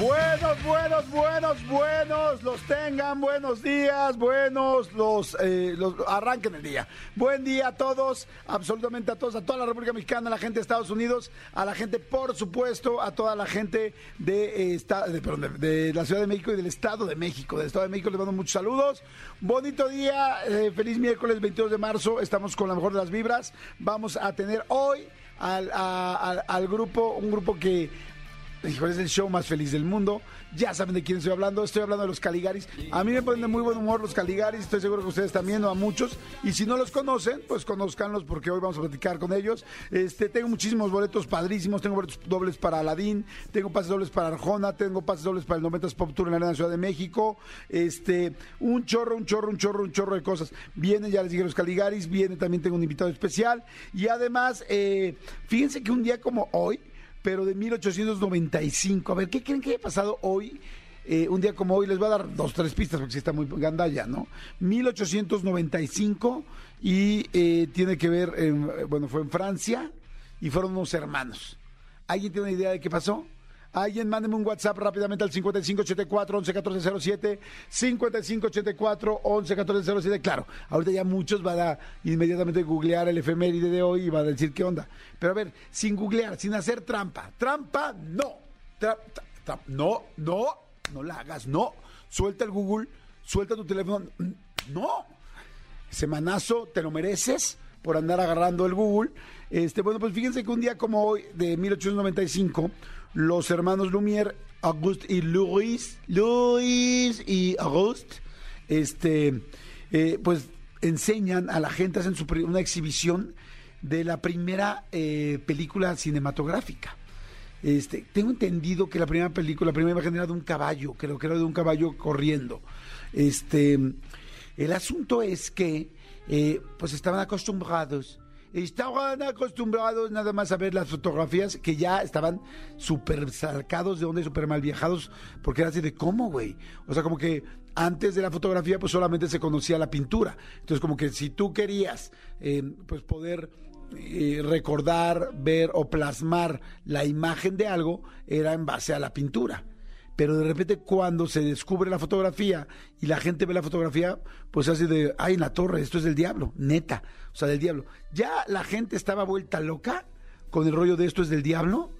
Buenos, buenos, buenos, buenos, los tengan, buenos días, buenos, los, eh, los arranquen el día. Buen día a todos, absolutamente a todos, a toda la República Mexicana, a la gente de Estados Unidos, a la gente, por supuesto, a toda la gente de, eh, de, perdón, de- la Ciudad de México y del Estado de México. Del Estado de México les mando muchos saludos. Bonito día, eh, feliz miércoles 22 de marzo, estamos con la mejor de las vibras. Vamos a tener hoy al- al grupo, un grupo que Es el show más feliz del mundo. Ya saben de quién estoy hablando. Estoy hablando de los Caligaris. A mí me ponen de muy buen humor los Caligaris. Estoy seguro que ustedes también, o a muchos. Y si no los conocen, pues conozcanlos porque hoy vamos a platicar con ellos. Este, tengo muchísimos boletos padrísimos. Tengo boletos dobles para Aladín. Tengo pases dobles para Arjona. Tengo pases dobles para el 90s Pop Tour en la Ciudad de México. Este, un chorro, un chorro, un chorro, un chorro de cosas. Vienen, ya les dije, los Caligaris. Viene también, tengo un invitado especial. Y además, eh, fíjense que un día como hoy pero de 1895. A ver, ¿qué creen que haya pasado hoy? Eh, un día como hoy, les voy a dar dos, tres pistas porque sí está muy gandalla, ¿no? 1895 y eh, tiene que ver, en- bueno, fue en Francia y fueron unos hermanos. ¿Alguien tiene una idea de qué pasó? Alguien mándeme un WhatsApp rápidamente al 5584 111407 5584 111407 Claro, ahorita ya muchos van a inmediatamente googlear el efeméride de hoy y van a decir qué onda. Pero a ver, sin googlear, sin hacer trampa. Trampa, no. No, no, no la hagas, no. Suelta el Google, suelta tu teléfono. No. Semanazo, te lo mereces por andar agarrando el Google. Este, bueno, pues fíjense que un día como hoy, de 1895, los hermanos Lumière, Auguste y Louis, Louis y Auguste, este, eh, pues enseñan a la gente, hacen su una exhibición de la primera eh, película cinematográfica. Este, tengo entendido que la primera película, la primera imagen era de un caballo, creo que era de un caballo corriendo. Este, el asunto es que, eh, pues estaban acostumbrados, estaban acostumbrados nada más a ver las fotografías que ya estaban súper sacados de onda y súper mal viajados, porque era así de cómo, güey. O sea, como que antes de la fotografía, pues solamente se conocía la pintura. Entonces, como que si tú querías, eh, pues poder eh, recordar, ver o plasmar la imagen de algo, era en base a la pintura pero de repente cuando se descubre la fotografía y la gente ve la fotografía, pues hace de, ay, en la torre, esto es del diablo, neta, o sea, del diablo. Ya la gente estaba vuelta loca con el rollo de esto es del diablo.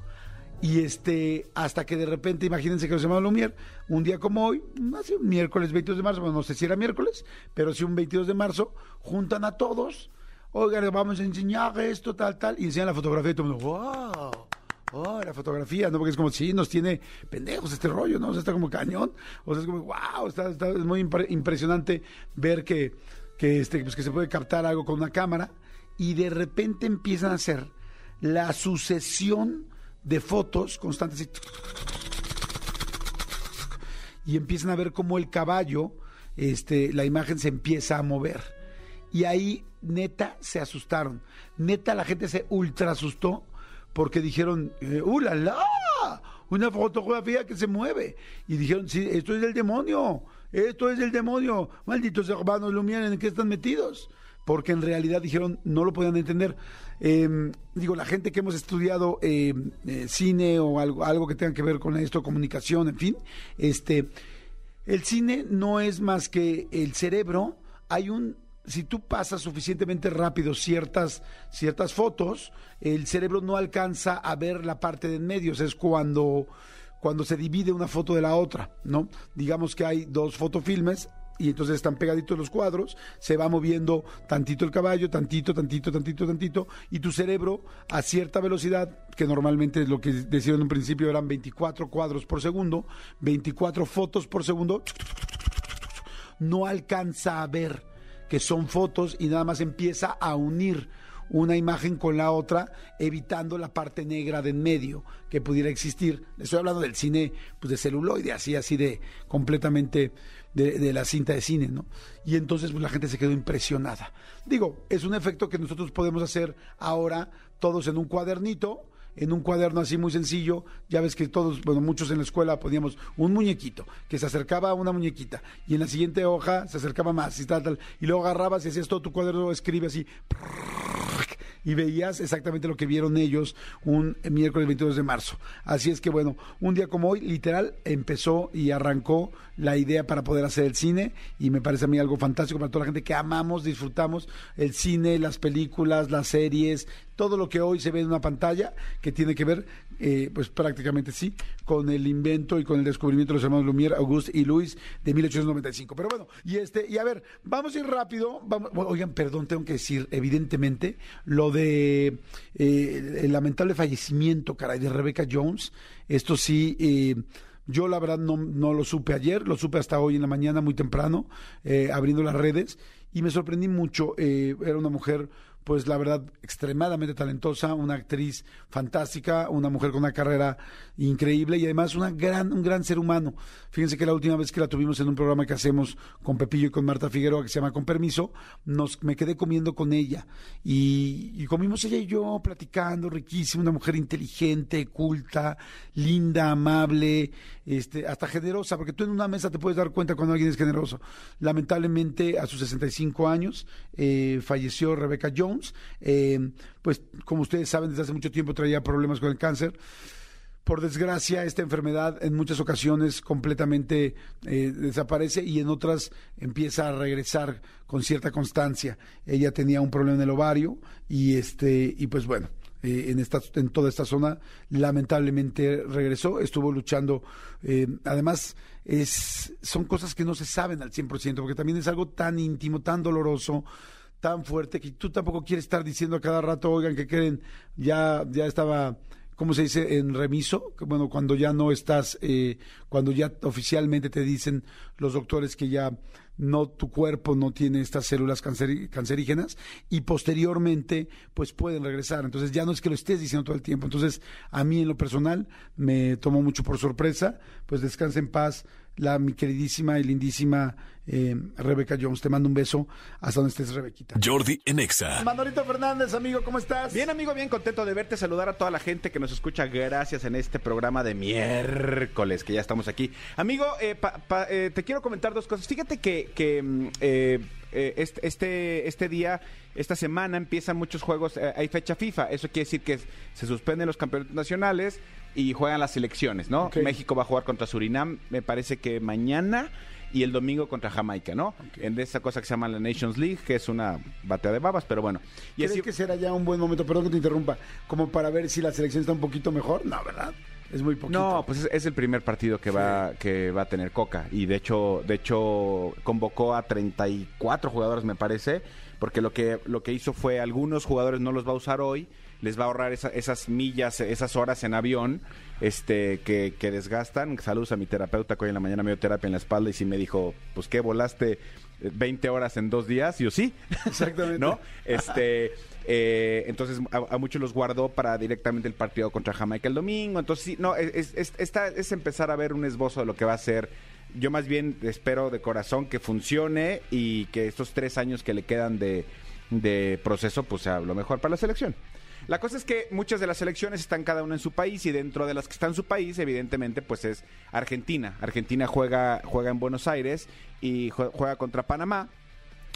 Y este, hasta que de repente, imagínense que los hermanos Lumière, un día como hoy, así un miércoles 22 de marzo, bueno, no sé si era miércoles, pero sí un 22 de marzo, juntan a todos, oigan, vamos a enseñar esto, tal, tal, y enseñan la fotografía y todo el mundo, wow. Oh, la fotografía, ¿no? Porque es como, sí, nos tiene pendejos este rollo, ¿no? O sea, está como cañón. O sea, es como, wow, está, está- es muy impre- impresionante ver que, que, este, pues, que se puede captar algo con una cámara y de repente empiezan a hacer la sucesión de fotos constantes y empiezan a ver cómo el caballo, este, la imagen se empieza a mover. Y ahí, neta, se asustaron. Neta, la gente se ultra asustó porque dijeron, eh, ¡uh, la, la! Una fotografía que se mueve. Y dijeron, sí, esto es del demonio, esto es del demonio. Malditos hermanos Lumière, ¿en qué están metidos? Porque en realidad dijeron, no lo podían entender. Eh, digo, la gente que hemos estudiado eh, eh, cine o algo, algo que tenga que ver con esto, comunicación, en fin, este, el cine no es más que el cerebro. Hay un, si tú pasas suficientemente rápido ciertas, ciertas fotos, el cerebro no alcanza a ver la parte de en medio. O sea, es cuando, cuando se divide una foto de la otra, ¿no? Digamos que hay dos fotofilmes y entonces están pegaditos los cuadros, se va moviendo tantito el caballo, tantito, tantito, tantito, tantito, y tu cerebro a cierta velocidad, que normalmente es lo que decían en un principio eran 24 cuadros por segundo, 24 fotos por segundo, no alcanza a ver que son fotos y nada más empieza a unir una imagen con la otra, evitando la parte negra de en medio que pudiera existir. Le Estoy hablando del cine pues de celuloide, así, así de completamente de, de la cinta de cine, ¿no? Y entonces pues, la gente se quedó impresionada. Digo, es un efecto que nosotros podemos hacer ahora todos en un cuadernito, en un cuaderno así muy sencillo. Ya ves que todos, bueno, muchos en la escuela poníamos un muñequito que se acercaba a una muñequita y en la siguiente hoja se acercaba más y tal, tal. Y luego agarrabas y hacías todo tu cuaderno, escribe así. Y veías exactamente lo que vieron ellos un miércoles 22 de marzo. Así es que bueno, un día como hoy, literal, empezó y arrancó la idea para poder hacer el cine y me parece a mí algo fantástico para toda la gente que amamos, disfrutamos el cine, las películas, las series, todo lo que hoy se ve en una pantalla que tiene que ver, eh, pues prácticamente sí, con el invento y con el descubrimiento de los hermanos Lumière, Auguste y Luis de 1895. Pero bueno, y este, y a ver, vamos a ir rápido. Vamos, oigan, perdón, tengo que decir, evidentemente, lo de eh, el lamentable fallecimiento, caray, de Rebecca Jones. Esto sí. Eh, yo la verdad no, no, lo supe ayer, lo supe hasta hoy en la mañana muy temprano, eh, abriendo las redes y me sorprendí mucho. Eh, era una mujer pues la verdad, extremadamente talentosa, una actriz fantástica, una mujer con una carrera increíble y además una gran, un gran ser humano. Fíjense que la última vez que la tuvimos en un programa que hacemos con Pepillo y con Marta Figueroa, que se llama Con Permiso, nos, me quedé comiendo con ella y, y comimos ella y yo platicando, riquísima, una mujer inteligente, culta, linda, amable, este, hasta generosa, porque tú en una mesa te puedes dar cuenta cuando alguien es generoso. Lamentablemente, a sus 65 años, eh, falleció Rebecca Jones. Eh, pues, como ustedes saben, desde hace mucho tiempo traía problemas con el cáncer. Por desgracia, esta enfermedad en muchas ocasiones completamente eh, desaparece y en otras empieza a regresar con cierta constancia. Ella tenía un problema en el ovario y este y pues bueno, eh, en, esta, en toda esta zona. Lamentablemente regresó, estuvo luchando. Además, es, son cosas que no se saben al 100%, porque también es algo tan íntimo, tan doloroso tan fuerte que tú tampoco quieres estar diciendo a cada rato, oigan, que queden, ya, ya estaba, ¿cómo se dice? En remiso, que bueno, cuando ya no estás, eh, cuando ya oficialmente te dicen los doctores que ya no tu cuerpo no tiene estas células cancerígenas y posteriormente pues pueden regresar. Entonces ya no es que lo estés diciendo todo el tiempo. Entonces a mí en lo personal me tomó mucho por sorpresa. Pues descansa en paz la mi queridísima y lindísima eh, Rebeca Jones. Te mando un beso hasta donde estés, Rebequita. Jordi Enexa. Manolito Fernández, amigo, ¿cómo estás? Bien, amigo, bien contento de verte, saludar a toda la gente que nos escucha. Gracias en este programa de miércoles, que ya estamos aquí. Amigo, eh, pa, pa, eh, te quiero comentar dos cosas. Fíjate que, que eh, este, este, este día, esta semana empiezan muchos juegos, hay fecha FIFA. Eso quiere decir que se suspenden los campeonatos nacionales y juegan las selecciones, ¿no? Okay. México va a jugar contra Surinam, me parece que mañana y el domingo contra Jamaica, ¿no? Okay. En esa cosa que se llama la Nations League, que es una batea de babas, pero bueno. Y ¿Crees así... que será ya un buen momento, perdón que te interrumpa, como para ver si la selección está un poquito mejor? No, ¿verdad? Es muy poquito. No, pues es, es el primer partido que sí. va que va a tener Coca y de hecho de hecho convocó a 34 jugadores me parece, porque lo que lo que hizo fue algunos jugadores no los va a usar hoy, les va a ahorrar esa, esas millas, esas horas en avión este que, que, desgastan. Saludos a mi terapeuta que hoy en la mañana me dio terapia en la espalda y sí me dijo, pues qué, volaste 20 horas en dos días. Y yo sí. Exactamente. ¿No? Este... Eh, entonces a, a, muchos los guardó para directamente el partido contra Jamaica el domingo. Entonces, sí, no, es, es, esta, es empezar a ver un esbozo de lo que va a ser. Yo más bien espero de corazón que funcione y que estos tres años que le quedan de, de proceso, pues sea lo mejor para la selección. La cosa es que muchas de las selecciones están cada una en su país y dentro de las que están en su país, evidentemente, pues es Argentina. Argentina juega, juega en Buenos Aires y juega contra Panamá.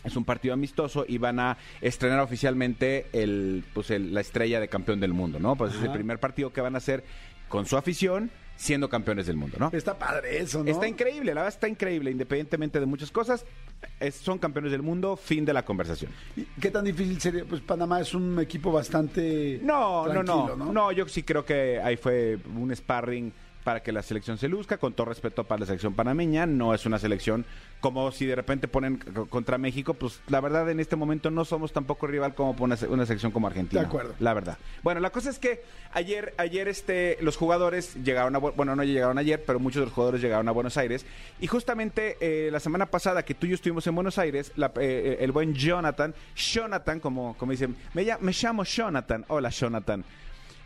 Es un partido amistoso y van a estrenar oficialmente el, pues el, la estrella de campeón del mundo, ¿no? Pues Ajá. es el primer partido que van a hacer con su afición siendo campeones del mundo, ¿no? Está padre eso, ¿no? Está increíble, la verdad está increíble, independientemente de muchas cosas, es, son campeones del mundo, fin de la conversación. ¿Y ¿Qué tan difícil sería? Pues Panamá es un equipo bastante no, no, no, no, no, yo sí creo que ahí fue un sparring para que la selección se luzca, con todo respeto para la selección panameña, no es una selección como si de repente ponen contra México, pues la verdad en este momento no somos tampoco rival como una, una selección como Argentina. De acuerdo. La verdad. Bueno, la cosa es que ayer, ayer este, los jugadores llegaron a, bueno, no llegaron ayer, pero muchos de los jugadores llegaron a Buenos Aires y justamente eh, la semana pasada que tú y yo estuvimos en Buenos Aires, la, eh, el buen Jonathan, Jonathan, como, como dicen, me, me llamo Jonathan, hola Jonathan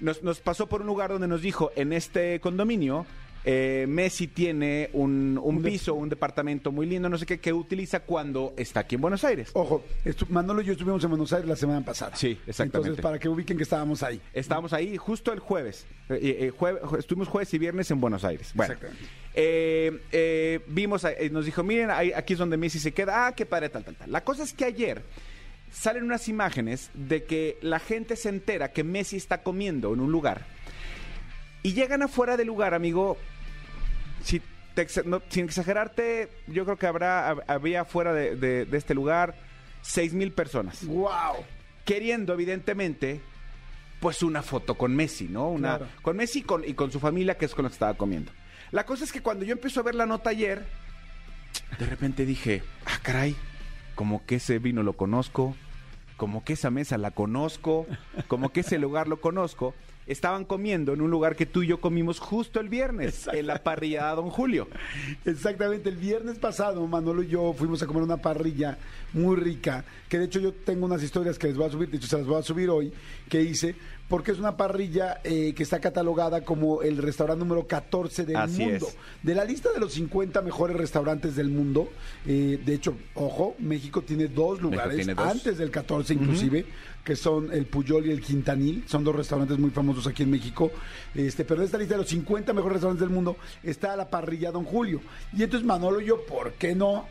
nos, nos, pasó por un lugar donde nos dijo, en este condominio, eh, Messi tiene un, un, piso, un departamento muy lindo, no sé qué, que utiliza cuando está aquí en Buenos Aires. Ojo, Manolo y yo estuvimos en Buenos Aires la semana pasada. Sí, exactamente. Entonces, para que ubiquen que estábamos ahí. Estábamos ahí justo el jueves. Eh, eh, jueves estuvimos jueves y viernes en Buenos Aires. Bueno, exactamente. Eh, vimos, nos dijo, miren, ahí, aquí es donde Messi se queda. Ah, qué padre, tal, tal, tal. La cosa es que ayer salen unas imágenes de que la gente se entera que Messi está comiendo en un lugar. Y llegan afuera del lugar, amigo. Si te exa- no, sin exagerarte, yo creo que habrá, hab- había fuera de, de- de este lugar seis mil personas. ¡Wow! Queriendo, evidentemente, pues una foto con Messi, ¿no? Una, Claro. Con Messi y con, y con su familia, que es con la que estaba comiendo. La cosa es que cuando yo empiezo a ver la nota ayer, de repente dije, ah, caray, como que ese vino lo conozco, como que esa mesa la conozco, como que ese lugar lo conozco. Estaban comiendo en un lugar que tú y yo comimos justo el viernes, en la parrillada Don Julio. Exactamente, el viernes pasado Manolo y yo fuimos a comer una parrilla muy rica, que de hecho yo tengo unas historias que les voy a subir, de hecho se las voy a subir hoy, que hice, porque es una parrilla eh, que está catalogada como el restaurante número 14 del Así mundo. es. De la lista de los 50 mejores restaurantes del mundo, eh, de hecho, ojo, México tiene dos lugares, tiene dos. antes del 14 inclusive, que son el Puyol y el Quintanil, son dos restaurantes muy famosos aquí en México, este, pero en esta lista de los 50 mejores restaurantes del mundo está la parrilla Don Julio. Y entonces Manolo y yo, ¿por qué no?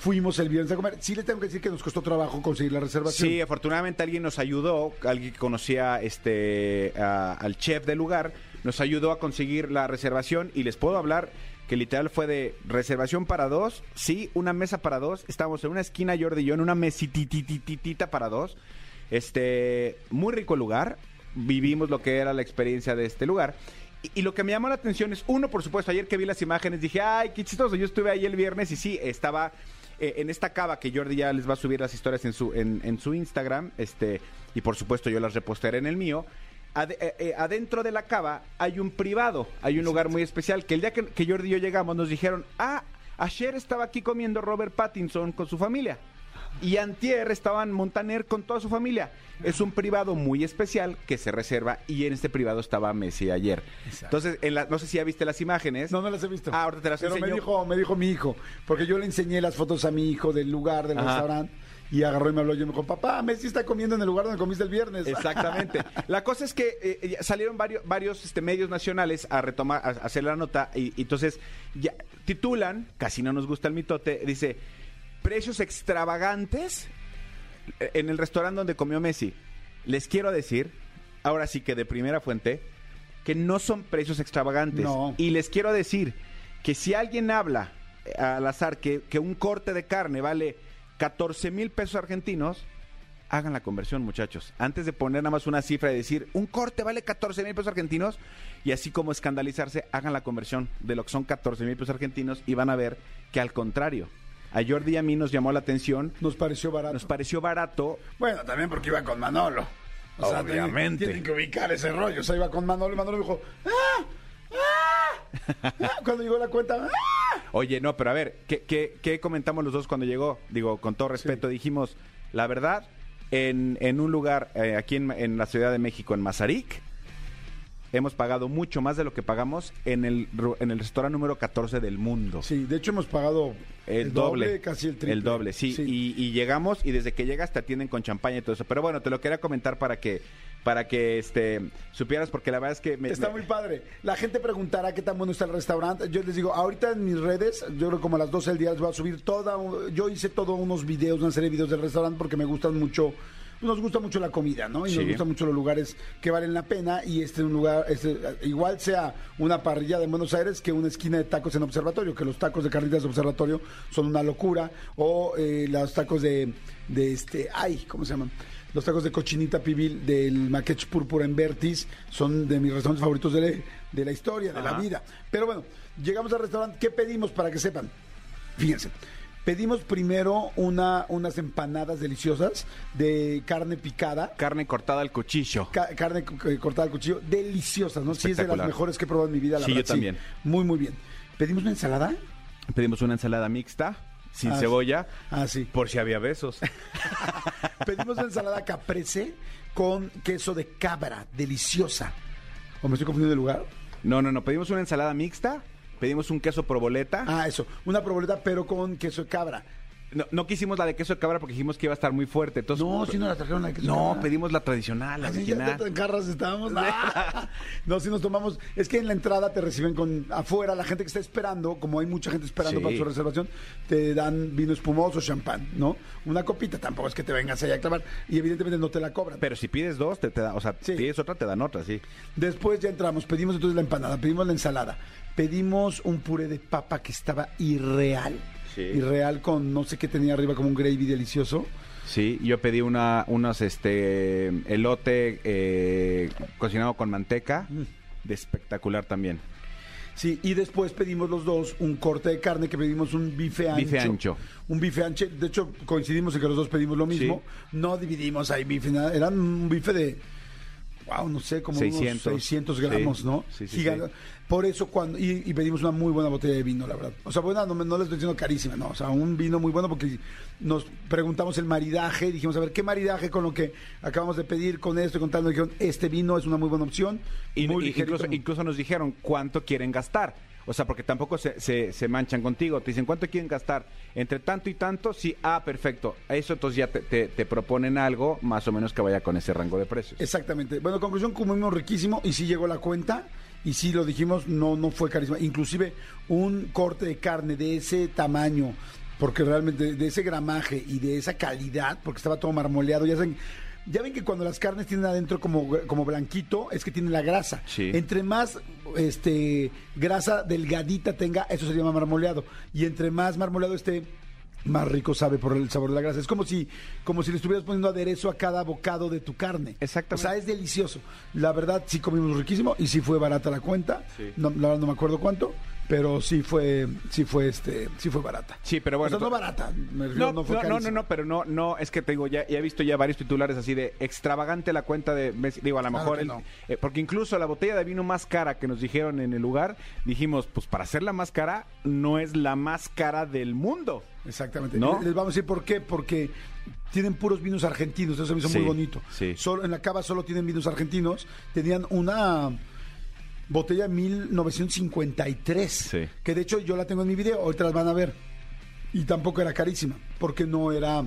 Fuimos el viernes a comer. Sí le tengo que decir que nos costó trabajo conseguir la reservación. Sí, afortunadamente alguien nos ayudó, alguien que conocía este a- al chef del lugar, nos ayudó a conseguir la reservación y les puedo hablar que literal fue de reservación para dos, sí, una mesa para dos, estábamos en una esquina Jordi y yo en una mesititititita para dos, este, muy rico lugar, vivimos lo que era la experiencia de este lugar. Y lo que me llamó la atención es, uno, por supuesto, ayer que vi las imágenes dije, ay, qué chistoso, yo estuve ahí el viernes y sí, estaba eh, en esta cava que Jordi ya les va a subir las historias en su, en, en su Instagram, este, y por supuesto yo las repostearé en el mío. Ade- eh, eh, adentro de la cava hay un privado, hay un lugar muy especial, que el día que, que Jordi y yo llegamos nos dijeron, ah, ayer estaba aquí comiendo Robert Pattinson con su familia. Y antier estaban Montaner con toda su familia. Es un privado muy especial que se reserva y en este privado estaba Messi ayer. Entonces, en la- no sé si ya viste las imágenes. No, no las he visto. Ah, ahorita te las Pero me enseño. dijo, me dijo mi hijo, porque yo le enseñé las fotos a mi hijo del lugar, del Ajá. restaurante, y agarró y me habló y me dijo, papá, Messi está comiendo en el lugar donde comiste el viernes. Exactamente. La cosa es que eh, ya salieron varios, varios este, medios nacionales a retomar, a, a hacer la nota y, y entonces ya titulan, casi no nos gusta el mitote, dice, precios extravagantes eh, en el restaurante donde comió Messi. Les quiero decir, ahora sí que de primera fuente, que no son precios extravagantes. No. Y les quiero decir que si alguien habla eh, al azar que, que un corte de carne vale 14 mil pesos argentinos, hagan la conversión, muchachos. Antes de poner nada más una cifra y decir, un corte vale 14 mil pesos argentinos, y así como escandalizarse, hagan la conversión de lo que son 14 mil pesos argentinos y van a ver que al contrario, a Jordi y a mí nos llamó la atención, Nos pareció barato. nos pareció barato. Bueno, también porque iba con Manolo. O sea, tienen- Obviamente. Tienen, que ubicar ese rollo. O sea, iba con Manolo y Manolo me dijo, ¡ah! ¡ah! ah", Cuando llegó la cuenta, ¡ah! Oye, no, pero a ver, ¿qué, qué, qué comentamos los dos cuando llegó? Digo, con todo respeto, dijimos, la verdad, en, en un lugar eh, aquí en, en la Ciudad de México, en Mazarik, hemos pagado mucho más de lo que pagamos en el, en el restaurante número 14 del mundo. Sí, de hecho hemos pagado El, doble, casi el triple. El doble, sí. Y, y llegamos y desde que llegas te atienden con champaña y todo eso. Pero bueno, te lo quería comentar para que para que este supieras porque la verdad es que me, Está me- muy padre. La gente preguntará qué tan bueno está el restaurante. Yo les digo, ahorita en mis redes, yo creo como a las 12 del día les voy a subir toda. Yo hice todos unos videos, una serie de videos del restaurante porque me gustan mucho. Nos gusta mucho la comida, ¿no? Y nos gustan mucho los lugares que valen la pena. Y este es un lugar, este, igual sea una parrilla de Buenos Aires que una esquina de tacos en Observatorio, que los tacos de carnitas de Observatorio son una locura. O eh, los tacos de, de este, ay, ¿cómo se llaman? Los tacos de cochinita pibil del Maquech Púrpura en Vertis son de mis restaurantes favoritos de, la- de la historia, de la vida. Pero bueno, llegamos al restaurante. ¿Qué pedimos para que sepan? Fíjense. Pedimos primero una, unas empanadas deliciosas de carne picada. carne cortada al cuchillo. ca- carne c- c- cortada al cuchillo, deliciosas, ¿no? Sí, es de las mejores que he probado en mi vida, la Sí, yo también. Muy, muy bien. ¿Pedimos una ensalada? Pedimos una ensalada mixta sin Ah, cebolla. Ah, sí. Por si había besos. Pedimos una ensalada caprese con queso de cabra, deliciosa. ¿O me estoy confundiendo de lugar? No, no, no. Pedimos una ensalada mixta. Pedimos un queso proboleta. Ah, eso. Una proboleta, pero con queso de cabra. No, no quisimos la de queso de cabra porque dijimos que iba a estar muy fuerte. Entonces, No, si no la trajeron la que No, pedimos la tradicional, la Así ya original. te carras estábamos. Ah. No, si nos tomamos. Es que en la entrada te reciben con afuera la gente que está esperando, como hay mucha gente esperando Sí. para su reservación, te dan vino espumoso, champán, ¿no? Una copita, tampoco es que te vengas allá a clavar y evidentemente no te la cobran. Pero si pides dos, te, te da, o sea, Sí. pides otra, te dan otra, sí. Después ya entramos, pedimos entonces la empanada, pedimos la ensalada, pedimos un puré de papa que estaba irreal. Sí. Irreal con no sé qué tenía arriba como un gravy delicioso. Sí, yo pedí una, unos, este, elote eh, cocinado con manteca, Mm. de espectacular también. Sí, y después pedimos los dos un corte de carne, que pedimos un bife ancho. Bife ancho. Un bife ancho. De hecho, coincidimos en que los dos pedimos lo mismo. No dividimos ahí bife, nada. Eran un bife de, wow, no sé, como 600. unos 600 gramos, Sí. ¿no? Sí, sí, sí. Por eso, cuando. Y, y pedimos una muy buena botella de vino, la verdad. O sea, buena, no, no les estoy diciendo carísima, no. O sea, un vino muy bueno porque nos preguntamos el maridaje. Dijimos, a ver, ¿qué maridaje con lo que acabamos de pedir, con esto y con tal? Nos dijeron, este vino es una muy buena opción. Y, muy y incluso, incluso nos dijeron cuánto quieren gastar. O sea, porque tampoco se, se, se manchan contigo. Te dicen, ¿cuánto quieren gastar? Entre tanto y tanto, sí, ah, perfecto. Eso entonces ya te, te- proponen algo más o menos que vaya con ese rango de precios. Exactamente. Bueno, conclusión, comimos riquísimo y sí llegó la cuenta y sí lo dijimos, no, no fue carisma. Inclusive un corte de carne de ese tamaño, porque realmente de ese gramaje y de esa calidad, porque estaba todo marmoleado, ya saben. Ya ven que cuando las carnes tienen adentro como, como blanquito, es que tienen la grasa. Sí. Entre más este, grasa delgadita tenga, eso se llama marmoleado. Y entre más marmoleado esté, más rico sabe por el sabor de la grasa. Es como si, como si le estuvieras poniendo aderezo a cada bocado de tu carne. Exactamente. O sea, es delicioso. La verdad, sí comimos riquísimo y sí fue barata la cuenta. Sí. No, la verdad no me acuerdo cuánto, pero sí fue, sí fue este, sí fue barata. Sí, pero bueno, O sea, no barata. me refiero, No, no no, fue no, no, carísimo. no, pero no, no, es que te digo, ya, ya he visto ya varios titulares así de extravagante la cuenta de, Messi. digo, a lo Claro mejor, el- no. eh, porque incluso la botella de vino más cara que nos dijeron en el lugar, dijimos, pues para hacerla más cara, no es la más cara del mundo. Exactamente. ¿No? Les- vamos a decir por qué. Porque tienen puros vinos argentinos. Eso me hizo Sí, muy bonito. sí. Solo, en la cava solo tienen vinos argentinos. Tenían una botella de 1953. Sí. Que de hecho yo la tengo en mi video. Ahorita las van a ver. Y tampoco era carísima. Porque no era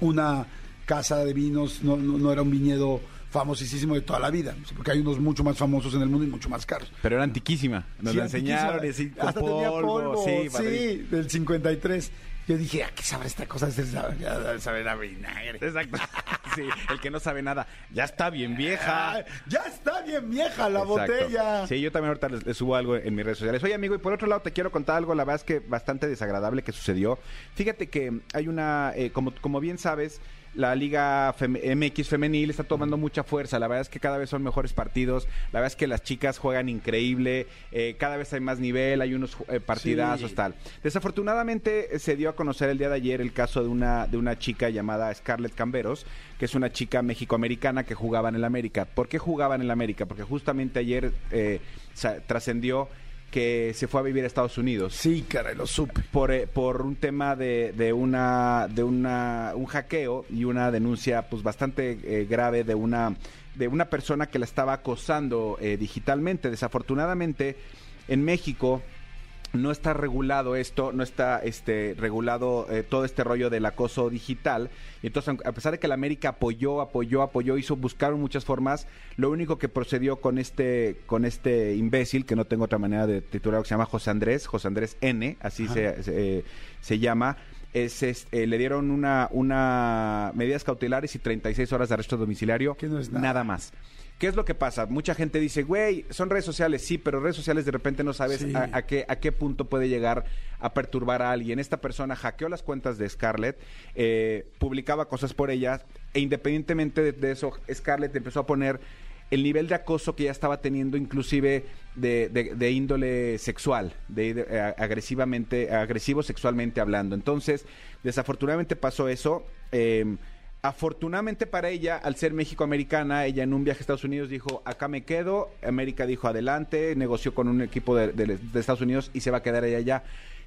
una casa de vinos. No, no, no era un viñedo famosísimo de toda la vida. Porque hay unos mucho más famosos en el mundo y mucho más caros. Pero era antiquísima. Nos Sí, la enseñaron Hasta tenía polvo. Sí, Sí, del 53. Yo dije, ¿a qué sabrá esta cosa? Sabe, saber a vinagre. Exacto. Sí, el que no sabe nada. Ya está bien vieja. Ah, ya está bien vieja la Exacto. botella. Sí, yo también ahorita les, les subo algo en mis redes sociales. Oye, amigo, y por otro lado te quiero contar algo, la verdad es que bastante desagradable que sucedió. Fíjate que hay una, eh, como, como bien sabes, la Liga Fem- MX femenil está tomando mucha fuerza. La verdad es que cada vez son mejores partidos. La verdad es que las chicas juegan increíble. eh, cada vez hay más nivel, hay unos eh, partidazos, Sí. tal. Desafortunadamente eh, se dio a conocer el día de ayer el caso de una, de una chica llamada Scarlett Camberos, que es una chica mexicoamericana que jugaba en el América. ¿Por qué jugaba en el América? Porque justamente ayer eh, trascendió que se fue a vivir a Estados Unidos Sí, caray, lo supe. por, eh, por un tema de, de una de una un hackeo y una denuncia pues bastante eh, grave de una de una persona que la estaba acosando eh, digitalmente desafortunadamente en México no está regulado esto, no está este regulado eh, todo este rollo del acoso digital. Y entonces, a pesar de que la América apoyó, apoyó, apoyó, hizo, buscaron muchas formas, lo único que procedió con este, con este imbécil, que no tengo otra manera de titular, que se llama José Andrés, José Andrés N, así se, se, eh, se llama, es, es, eh, le dieron una, una medidas cautelares y 36 horas de arresto domiciliario, Que no nada más. ¿Qué es lo que pasa? Mucha gente dice, güey, son redes sociales, sí, pero redes sociales de repente no sabes Sí. a, a qué, a qué punto puede llegar a perturbar a alguien. Esta persona hackeó las cuentas de Scarlett, eh, publicaba cosas por ella, e independientemente de, de eso, Scarlett empezó a poner el nivel de acoso que ya estaba teniendo, inclusive de, de- de índole sexual, de, de- eh, agresivamente, agresivo sexualmente hablando. Entonces, desafortunadamente pasó eso. eh, Afortunadamente para ella, al ser México-americana, ella en un viaje a Estados Unidos dijo, acá me quedo, América dijo adelante, negoció con un equipo de, de- de Estados Unidos y se va a quedar ella allá.